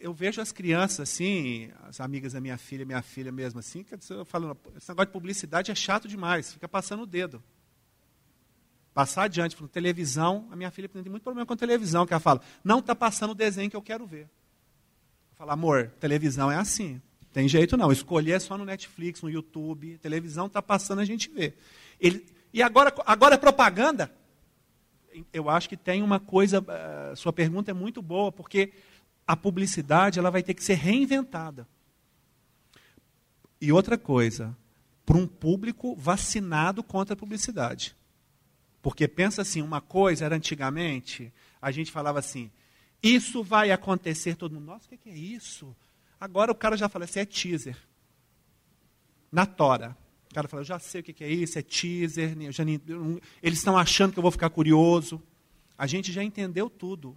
eu vejo as crianças assim, as amigas da minha filha, minha filha mesmo assim, que eu esse negócio de publicidade é chato demais, fica passando o dedo passar adiante para televisão. A minha filha tem muito problema com televisão, que ela fala, não está passando o desenho que eu quero ver. Eu falo, amor, televisão é assim. Tem jeito não. Escolher é só no Netflix, no YouTube. Televisão está passando, a gente vê. Ele, e agora, agora é propaganda? Eu acho que tem uma coisa. Uh, sua pergunta é muito boa, porque a publicidade ela vai ter que ser reinventada. E outra coisa, para um público vacinado contra a publicidade. Porque pensa assim, uma coisa era antigamente, a gente falava assim, isso vai acontecer, todo mundo, nossa, o que é isso? Agora o cara já fala assim, é teaser. Na tora. O cara fala, eu já sei o que é isso, é teaser, já, eles estão achando que eu vou ficar curioso. A gente já entendeu tudo.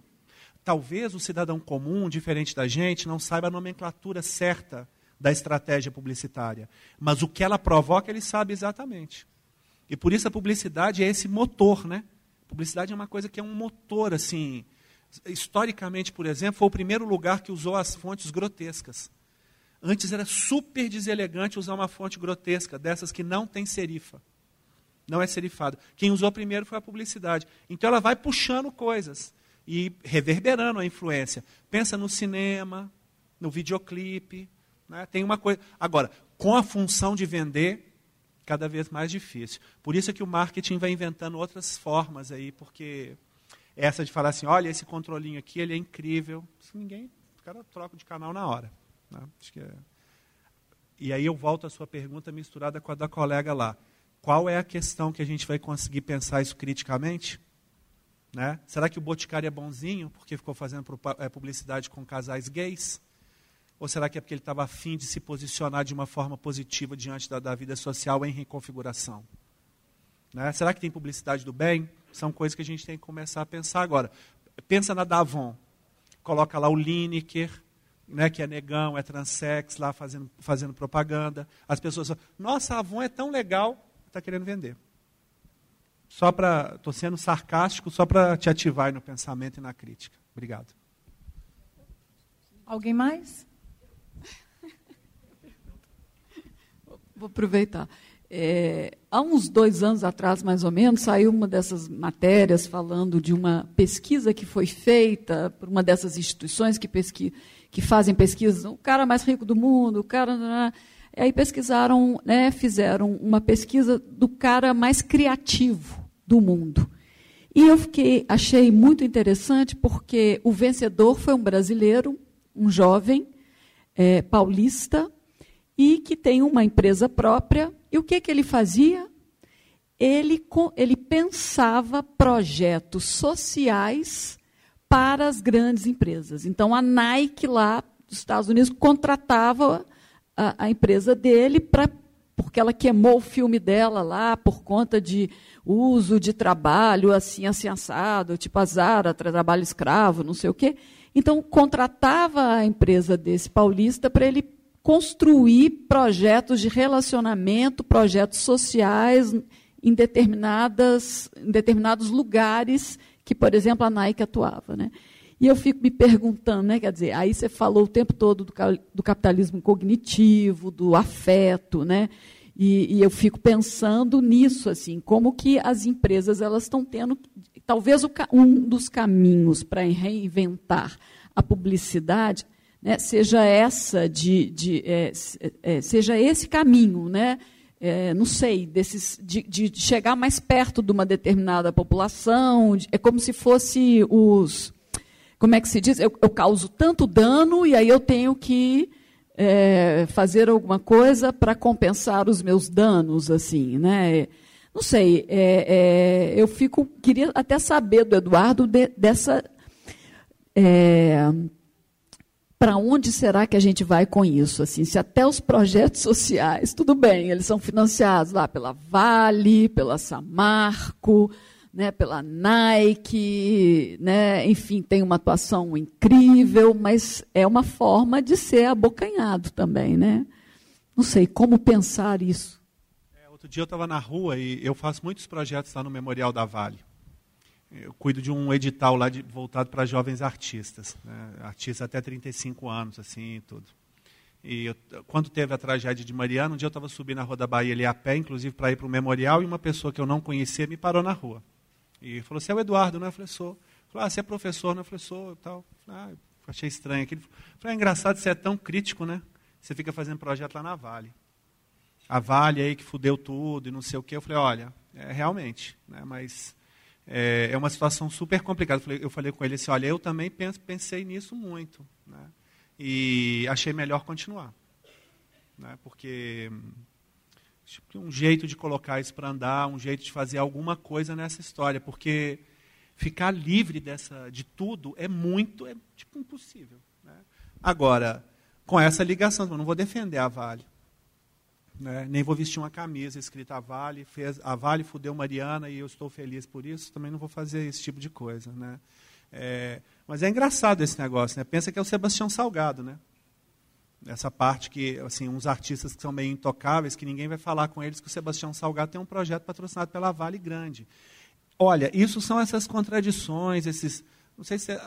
Talvez o cidadão comum, diferente da gente, não saiba a nomenclatura certa da estratégia publicitária. Mas o que ela provoca, ele sabe exatamente. E por isso a publicidade é esse motor, né? Publicidade é uma coisa que é um motor, assim. Historicamente, por exemplo, foi o primeiro lugar que usou as fontes grotescas. Antes era super deselegante usar uma fonte grotesca, dessas que não tem serifa. Não é serifado. Quem usou primeiro foi a publicidade. Então ela vai puxando coisas e reverberando a influência. Pensa no cinema, no videoclipe. Né? Tem uma coisa. Agora, com a função de vender, cada vez mais difícil. Por isso é que o marketing vai inventando outras formas aí, porque essa de falar assim, olha, esse controlinho aqui, ele é incrível. Se ninguém, o cara troca de canal na hora. Né? Acho que é... E aí eu volto à sua pergunta misturada com a da colega lá. Qual é a questão que a gente vai conseguir pensar isso criticamente? Né? Será que o Boticário é bonzinho porque ficou fazendo é, publicidade com casais gays? Ou será que é porque ele estava afim de se posicionar de uma forma positiva diante da, da vida social em reconfiguração? Né? Será que tem publicidade do bem? São coisas que a gente tem que começar a pensar agora. Pensa na Davon. Coloca lá o Lineker, né, que é negão, é transex, lá fazendo, fazendo propaganda. As pessoas falam, nossa, a Avon é tão legal, está querendo vender. Só para, estou sendo sarcástico, só para te ativar no pensamento e na crítica. Obrigado. Alguém mais? Vou aproveitar. É, há uns dois anos atrás, mais ou menos, saiu uma dessas matérias falando de uma pesquisa que foi feita por uma dessas instituições que, pesqui, que fazem pesquisas, o cara mais rico do mundo, o cara. Né, né. Aí pesquisaram, né, fizeram uma pesquisa do cara mais criativo do mundo. E eu fiquei, achei muito interessante porque o vencedor foi um brasileiro, um jovem, é, paulista, e que tem uma empresa própria. E o que, que ele fazia? Ele, ele pensava projetos sociais para as grandes empresas. Então, a Nike lá dos Estados Unidos contratava a, a empresa dele para porque ela queimou o filme dela lá por conta de uso de trabalho assim, assim assado, tipo azar, trabalho escravo, não sei o quê. Então, contratava a empresa desse paulista para ele construir projetos de relacionamento, projetos sociais em, determinadas, em determinados lugares que, por exemplo, a Nike atuava. Né? E eu fico me perguntando, né, quer dizer, aí você falou o tempo todo do, do capitalismo cognitivo, do afeto, né? E, e, eu fico pensando nisso, assim, como que as empresas elas estão tendo, talvez o, um dos caminhos para reinventar a publicidade né, seja essa de, de é, é, seja esse caminho, né? É, não sei, desses, de, de, chegar mais perto de uma determinada população, é como se fosse os, como é que se diz? Eu, eu causo tanto dano e aí eu tenho que é, fazer alguma coisa para compensar os meus danos, assim, né? Não sei, é, é, eu fico queria até saber do Eduardo de, dessa é, para onde será que a gente vai com isso? Assim, se até os projetos sociais, tudo bem, eles são financiados lá pela Vale, pela Samarco, né, pela Nike, né, enfim, tem uma atuação incrível, mas é uma forma de ser abocanhado também, né? Não sei como pensar isso. É, outro dia eu estava na rua e eu faço muitos projetos lá no Memorial da Vale eu cuido de um edital lá de, voltado para jovens artistas, né? artistas até 35 anos, assim, tudo. E eu, quando teve a tragédia de Mariana, um dia eu estava subindo a Rua da Bahia ali a pé, inclusive para ir para o memorial, e uma pessoa que eu não conhecia me parou na rua. E falou, você é o Eduardo, não é? Eu falei, sou. Falou, ah, você é professor, não é? Eu falei, sou, e tal. Ah, achei estranho aquilo. Falei, é engraçado, você é tão crítico, né? Você fica fazendo projeto lá na Vale. A Vale aí que fudeu tudo e não sei o quê. Eu falei, olha, é, realmente, né? mas é, é uma situação super complicada. Eu falei, eu falei com ele assim, olha, eu também penso, pensei nisso muito. Né? E achei melhor continuar. Né? Porque um jeito de colocar isso para andar, um jeito de fazer alguma coisa nessa história. Porque ficar livre dessa, de tudo é muito, é tipo impossível. Né? Agora, com essa ligação, eu não vou defender a Vale. Né? Nem vou vestir uma camisa escrita a Vale, fez, a Vale fudeu Mariana e eu estou feliz por isso. Também não vou fazer esse tipo de coisa. Né? É, mas é engraçado esse negócio. Né? Pensa que é o Sebastião Salgado. Né? Essa parte que, assim, uns artistas que são meio intocáveis, que ninguém vai falar com eles, que o Sebastião Salgado tem um projeto patrocinado pela Vale Grande. Olha, isso são essas contradições, esses. Não sei se. É,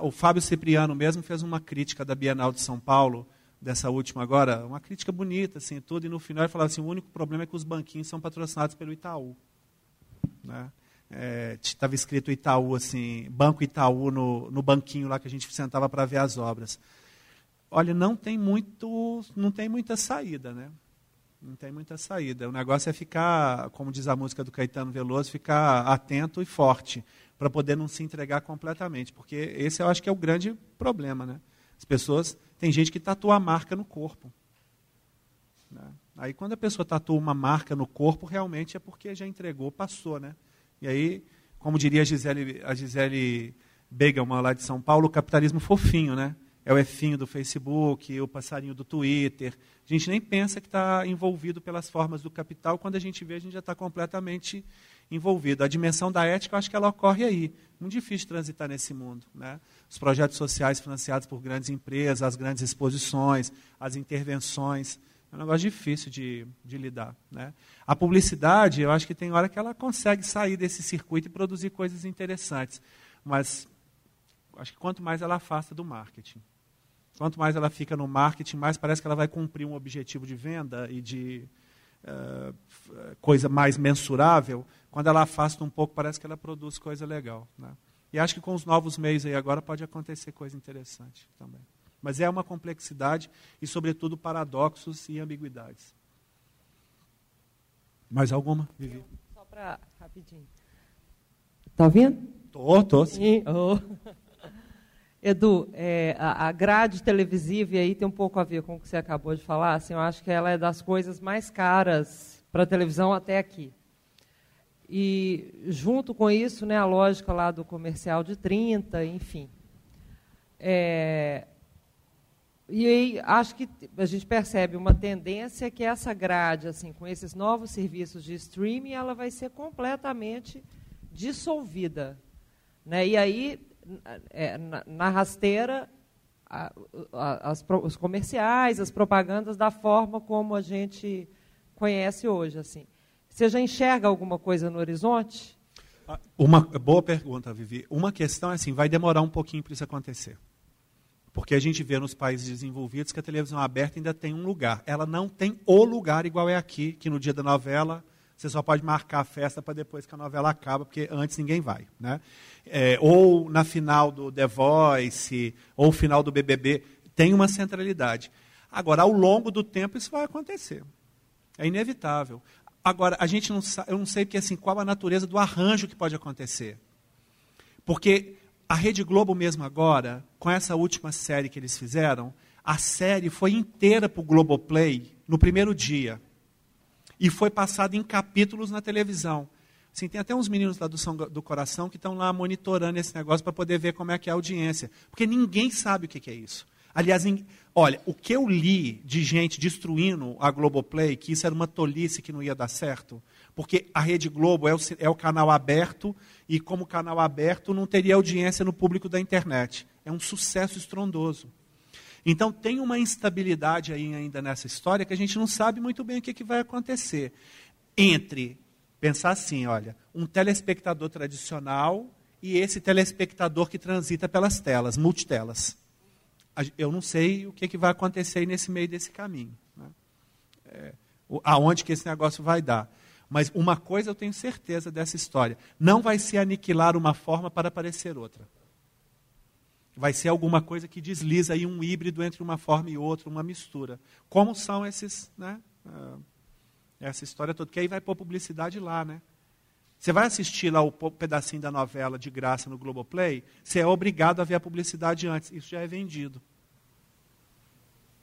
o Fábio Cipriano mesmo fez uma crítica da Bienal de São Paulo dessa última agora, uma crítica bonita, assim, tudo, e no final ele falava assim, o único problema é que os banquinhos são patrocinados pelo Itaú. Né? Estava é, escrito Itaú, assim, Banco Itaú no, no banquinho lá que a gente sentava para ver as obras. Olha, não tem muito, não tem muita saída, né? Não tem muita saída. O negócio é ficar, como diz a música do Caetano Veloso, ficar atento e forte para poder não se entregar completamente, porque esse eu acho que é o grande problema, né? As pessoas tem gente que tatua a marca no corpo. Né? Aí quando a pessoa tatua uma marca no corpo, realmente é porque já entregou, passou. Né? E aí, como diria a Gisele, a Gisele Begelman lá de São Paulo, o capitalismo fofinho, né? É o Efinho do Facebook, o passarinho do Twitter. A gente nem pensa que está envolvido pelas formas do capital, quando a gente vê, a gente já está completamente envolvido. A dimensão da ética, eu acho que ela ocorre aí. Muito difícil transitar nesse mundo. Né? Os projetos sociais financiados por grandes empresas, as grandes exposições, as intervenções. É um negócio difícil de, de lidar. Né? A publicidade, eu acho que tem hora que ela consegue sair desse circuito e produzir coisas interessantes. Mas acho que quanto mais ela afasta do marketing. Quanto mais ela fica no marketing, mais parece que ela vai cumprir um objetivo de venda e de uh, coisa mais mensurável, quando ela afasta um pouco, parece que ela produz coisa legal. Né? E acho que com os novos meios aí agora pode acontecer coisa interessante também. Mas é uma complexidade e, sobretudo, paradoxos e ambiguidades. Mais alguma, Vivi? Só para rapidinho. Está ouvindo? Estou, estou. Sim. Oh. Edu, é, a, a, grade televisiva, e aí tem um pouco a ver com o que você acabou de falar, assim, eu acho que ela é das coisas mais caras para a televisão até aqui. E junto com isso, né, a lógica lá do comercial de 30, enfim. É, e aí acho que a gente percebe uma tendência que essa grade, assim, com esses novos serviços de streaming, ela vai ser completamente dissolvida. Né? E aí, é, na, na, rasteira, a, a, as, os comerciais, as propagandas da forma como a gente conhece hoje. assim. Você já enxerga alguma coisa no horizonte? Ah, uma boa pergunta, Vivi. Uma questão é assim, vai demorar um pouquinho para isso acontecer. Porque a gente vê nos países desenvolvidos que a televisão aberta ainda tem um lugar. Ela não tem o lugar igual é aqui, que no dia da novela você só pode marcar a festa para depois que a novela acaba, porque antes ninguém vai. Né? É, ou na final do The Voice, ou final do BBB, tem uma centralidade. Agora, ao longo do tempo, isso vai acontecer. É inevitável. Agora, a gente não eu não sei que, assim, qual a natureza do arranjo que pode acontecer. Porque a Rede Globo mesmo agora, com essa última série que eles fizeram, a série foi inteira para o Globoplay no primeiro dia. E foi passada em capítulos na televisão. Assim, tem até uns meninos lá do São do Coração que estão lá monitorando esse negócio para poder ver como é que é a audiência. Porque ninguém sabe o que, que é isso. Aliás, olha, o que eu li de gente destruindo a Globoplay, que isso era uma tolice que não ia dar certo, porque a Rede Globo é o, é o canal aberto, e como canal aberto não teria audiência no público da internet. É um sucesso estrondoso. Então tem uma instabilidade aí ainda nessa história que a gente não sabe muito bem o que, que vai acontecer. Entre, pensar assim, olha, um telespectador tradicional e esse telespectador que transita pelas telas, multitelas eu não sei o que, que vai acontecer nesse meio desse caminho. Né? É, aonde que esse negócio vai dar. Mas uma coisa eu tenho certeza dessa história: não vai ser aniquilar uma forma para aparecer outra. Vai ser alguma coisa que desliza aí um híbrido entre uma forma e outra, uma mistura. Como são esses, né? Uh, essa história toda. Que aí vai pôr publicidade lá, né? Você vai assistir lá o pedacinho da novela de graça no Globoplay, você é obrigado a ver a publicidade antes. Isso já é vendido.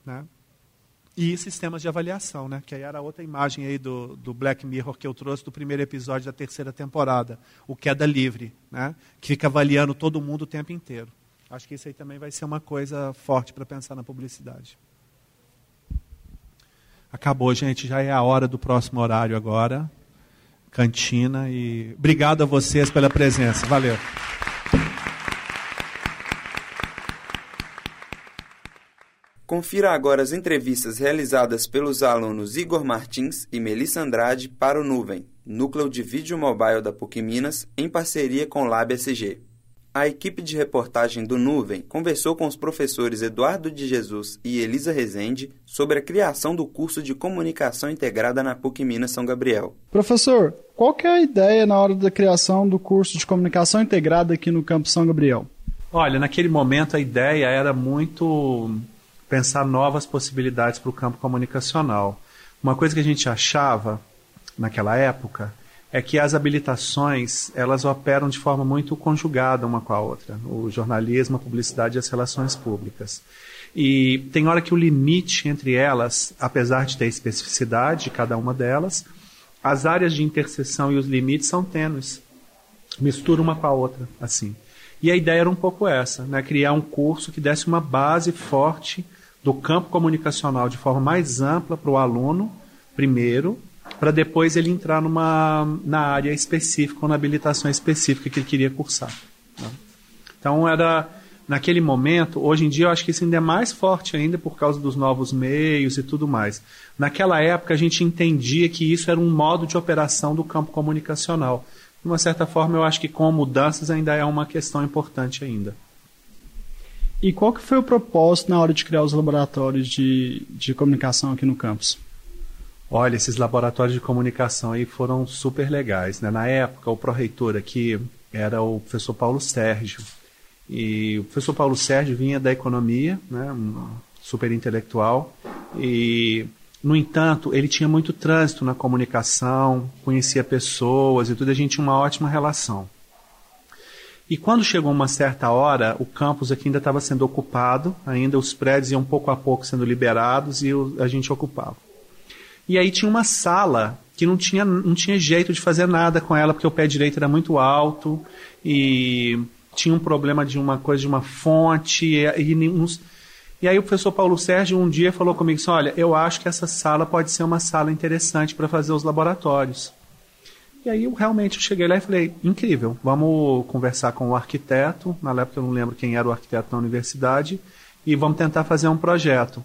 Né? E sistemas de avaliação, né? que aí era outra imagem aí do, do Black Mirror que eu trouxe do primeiro episódio da terceira temporada, o Queda Livre, né? que fica avaliando todo mundo o tempo inteiro. Acho que isso aí também vai ser uma coisa forte para pensar na publicidade. Acabou, gente, já é a hora do próximo horário agora. Cantina e obrigado a vocês pela presença. Valeu. Confira agora as entrevistas realizadas pelos alunos Igor Martins e Melissa Andrade para o Nuvem, núcleo de vídeo mobile da PUC Minas, em parceria com o Lab SG. A equipe de reportagem do Nuvem conversou com os professores Eduardo de Jesus e Elisa Rezende sobre a criação do curso de Comunicação Integrada na PUC Minas São Gabriel. Professor, qual que é a ideia na hora da criação do curso de Comunicação Integrada aqui no Campo São Gabriel? Olha, naquele momento a ideia era muito pensar novas possibilidades para o campo comunicacional. Uma coisa que a gente achava naquela época é que as habilitações elas operam de forma muito conjugada uma com a outra, o jornalismo, a publicidade e as relações públicas. E tem hora que o limite entre elas, apesar de ter especificidade de cada uma delas, as áreas de interseção e os limites são tênues. Mistura uma com a outra, assim. E a ideia era um pouco essa, né? criar um curso que desse uma base forte do campo comunicacional de forma mais ampla para o aluno, primeiro, para depois ele entrar numa, na área específica ou na habilitação específica que ele queria cursar. Né? Então era naquele momento, hoje em dia eu acho que isso ainda é mais forte ainda por causa dos novos meios e tudo mais. Naquela época a gente entendia que isso era um modo de operação do campo comunicacional. De uma certa forma eu acho que com mudanças ainda é uma questão importante ainda. E qual que foi o propósito na hora de criar os laboratórios de, de comunicação aqui no campus? Olha, esses laboratórios de comunicação aí foram super legais. Né? Na época, o pró-reitor aqui era o professor Paulo Sérgio. E o professor Paulo Sérgio vinha da economia, né? um super intelectual. E, no entanto, ele tinha muito trânsito na comunicação, conhecia pessoas e tudo, a gente tinha uma ótima relação. E quando chegou uma certa hora, o campus aqui ainda estava sendo ocupado, ainda os prédios iam pouco a pouco sendo liberados e a gente ocupava. E aí tinha uma sala que não tinha, não tinha jeito de fazer nada com ela, porque o pé direito era muito alto e tinha um problema de uma coisa de uma fonte e, e, uns, e aí o professor Paulo Sérgio um dia falou comigo assim, olha, eu acho que essa sala pode ser uma sala interessante para fazer os laboratórios. E aí eu realmente cheguei lá e falei, incrível, vamos conversar com o arquiteto, na época eu não lembro quem era o arquiteto na universidade, e vamos tentar fazer um projeto.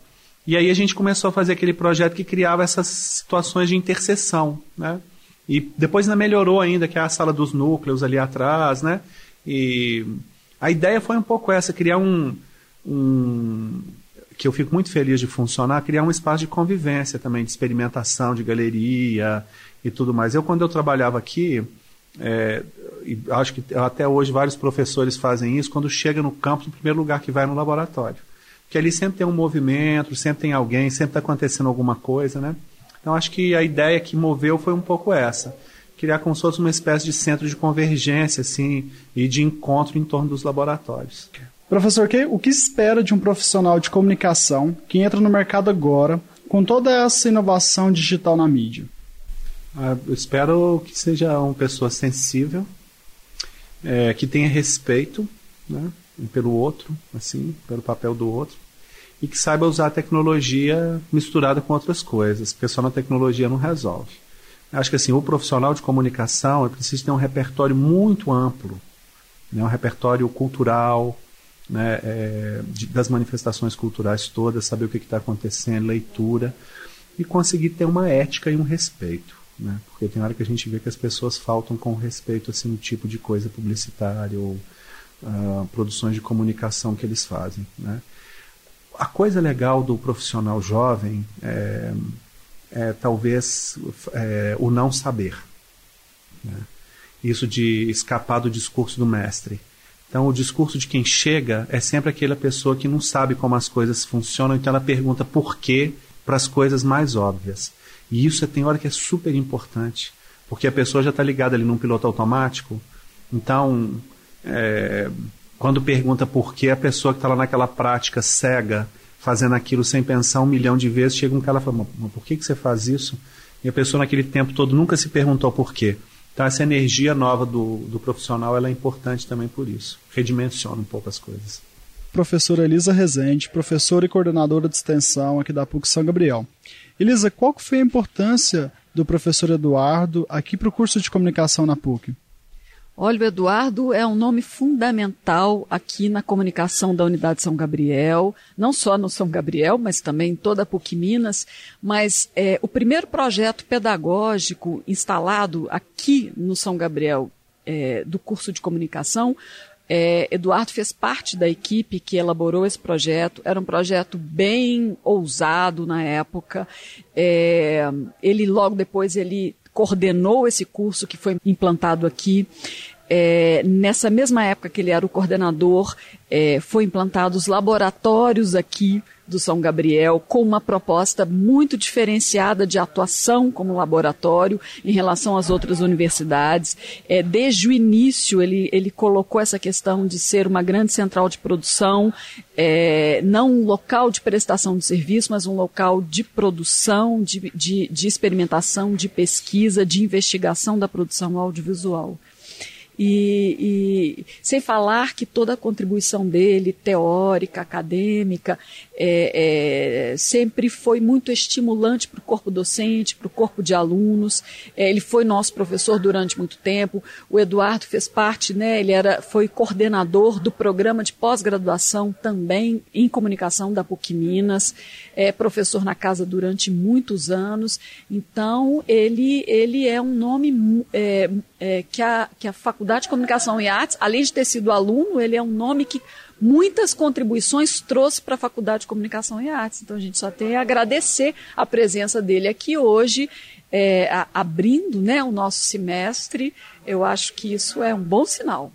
E aí a gente começou a fazer aquele projeto que criava essas situações de interseção, né? E depois ainda melhorou ainda, que é a sala dos núcleos ali atrás, né? E a ideia foi um pouco essa, criar um, um que eu fico muito feliz de funcionar, criar um espaço de convivência também, de experimentação, de galeria, e tudo mais. Eu, quando eu trabalhava aqui, é, acho que até hoje vários professores fazem isso, quando chega no campus, o primeiro lugar que vai é no laboratório. Porque ali sempre tem um movimento, sempre tem alguém, sempre está acontecendo alguma coisa, né? Então acho que a ideia que moveu foi um pouco essa. Criar como se fosse uma espécie de centro de convergência, assim, e de encontro em torno dos laboratórios. Professor, o que espera de um profissional de comunicação que entra no mercado agora, com toda essa inovação digital na mídia? Ah, eu espero que seja uma pessoa sensível, é, que tenha respeito né, pelo outro, assim, pelo papel do outro, e que saiba usar a tecnologia misturada com outras coisas, porque só na tecnologia não resolve. Acho que assim, o profissional de comunicação é preciso ter um repertório muito amplo, né, um repertório cultural, né, é, de, das manifestações culturais todas, saber o que está acontecendo, leitura, e conseguir ter uma ética e um respeito. Né? Porque tem hora que a gente vê que as pessoas faltam com respeito assim, no tipo de coisa publicitária ou uh, produções de comunicação que eles fazem. Né? A coisa legal do profissional jovem é, é talvez é, o não saber. Né? Isso de escapar do discurso do mestre. Então, o discurso de quem chega é sempre aquela pessoa que não sabe como as coisas funcionam, então ela pergunta por quê para as coisas mais óbvias. E isso tem hora que é super importante, porque a pessoa já está ligada ali num piloto automático. Então, é, quando pergunta por que a pessoa que está lá naquela prática cega, fazendo aquilo sem pensar um milhão de vezes, chega um cara e fala: Mas por que, que você faz isso? E a pessoa naquele tempo todo nunca se perguntou por quê. Então, essa energia nova do, do profissional ela é importante também por isso. Redimensiona um pouco as coisas. professora Elisa Rezende, professora e coordenadora de extensão aqui da PUC São Gabriel. Elisa, qual foi a importância do professor Eduardo aqui para o curso de comunicação na PUC? Olha, o Eduardo é um nome fundamental aqui na comunicação da Unidade São Gabriel, não só no São Gabriel, mas também em toda a PUC Minas. Mas é, o primeiro projeto pedagógico instalado aqui no São Gabriel é, do curso de comunicação é, Eduardo fez parte da equipe que elaborou esse projeto. Era um projeto bem ousado na época. É, ele logo depois ele coordenou esse curso que foi implantado aqui. É, nessa mesma época que ele era o coordenador, é, foi implantados laboratórios aqui do São Gabriel, com uma proposta muito diferenciada de atuação como laboratório em relação às outras universidades. É, desde o início, ele, ele colocou essa questão de ser uma grande central de produção, é, não um local de prestação de serviço, mas um local de produção, de, de, de experimentação, de pesquisa, de investigação da produção audiovisual. E, e, sem falar que toda a contribuição dele, teórica, acadêmica, é, é, sempre foi muito estimulante para o corpo docente, para o corpo de alunos. É, ele foi nosso professor durante muito tempo. O Eduardo fez parte, né? Ele era, foi coordenador do programa de pós-graduação também em comunicação da PUC Minas. É professor na casa durante muitos anos. Então ele ele é um nome é, é, que a que a Faculdade de Comunicação e Artes, além de ter sido aluno, ele é um nome que muitas contribuições trouxe para a Faculdade de Comunicação e Artes. Então a gente só tem a agradecer a presença dele aqui hoje, é, a, abrindo né, o nosso semestre. Eu acho que isso é um bom sinal.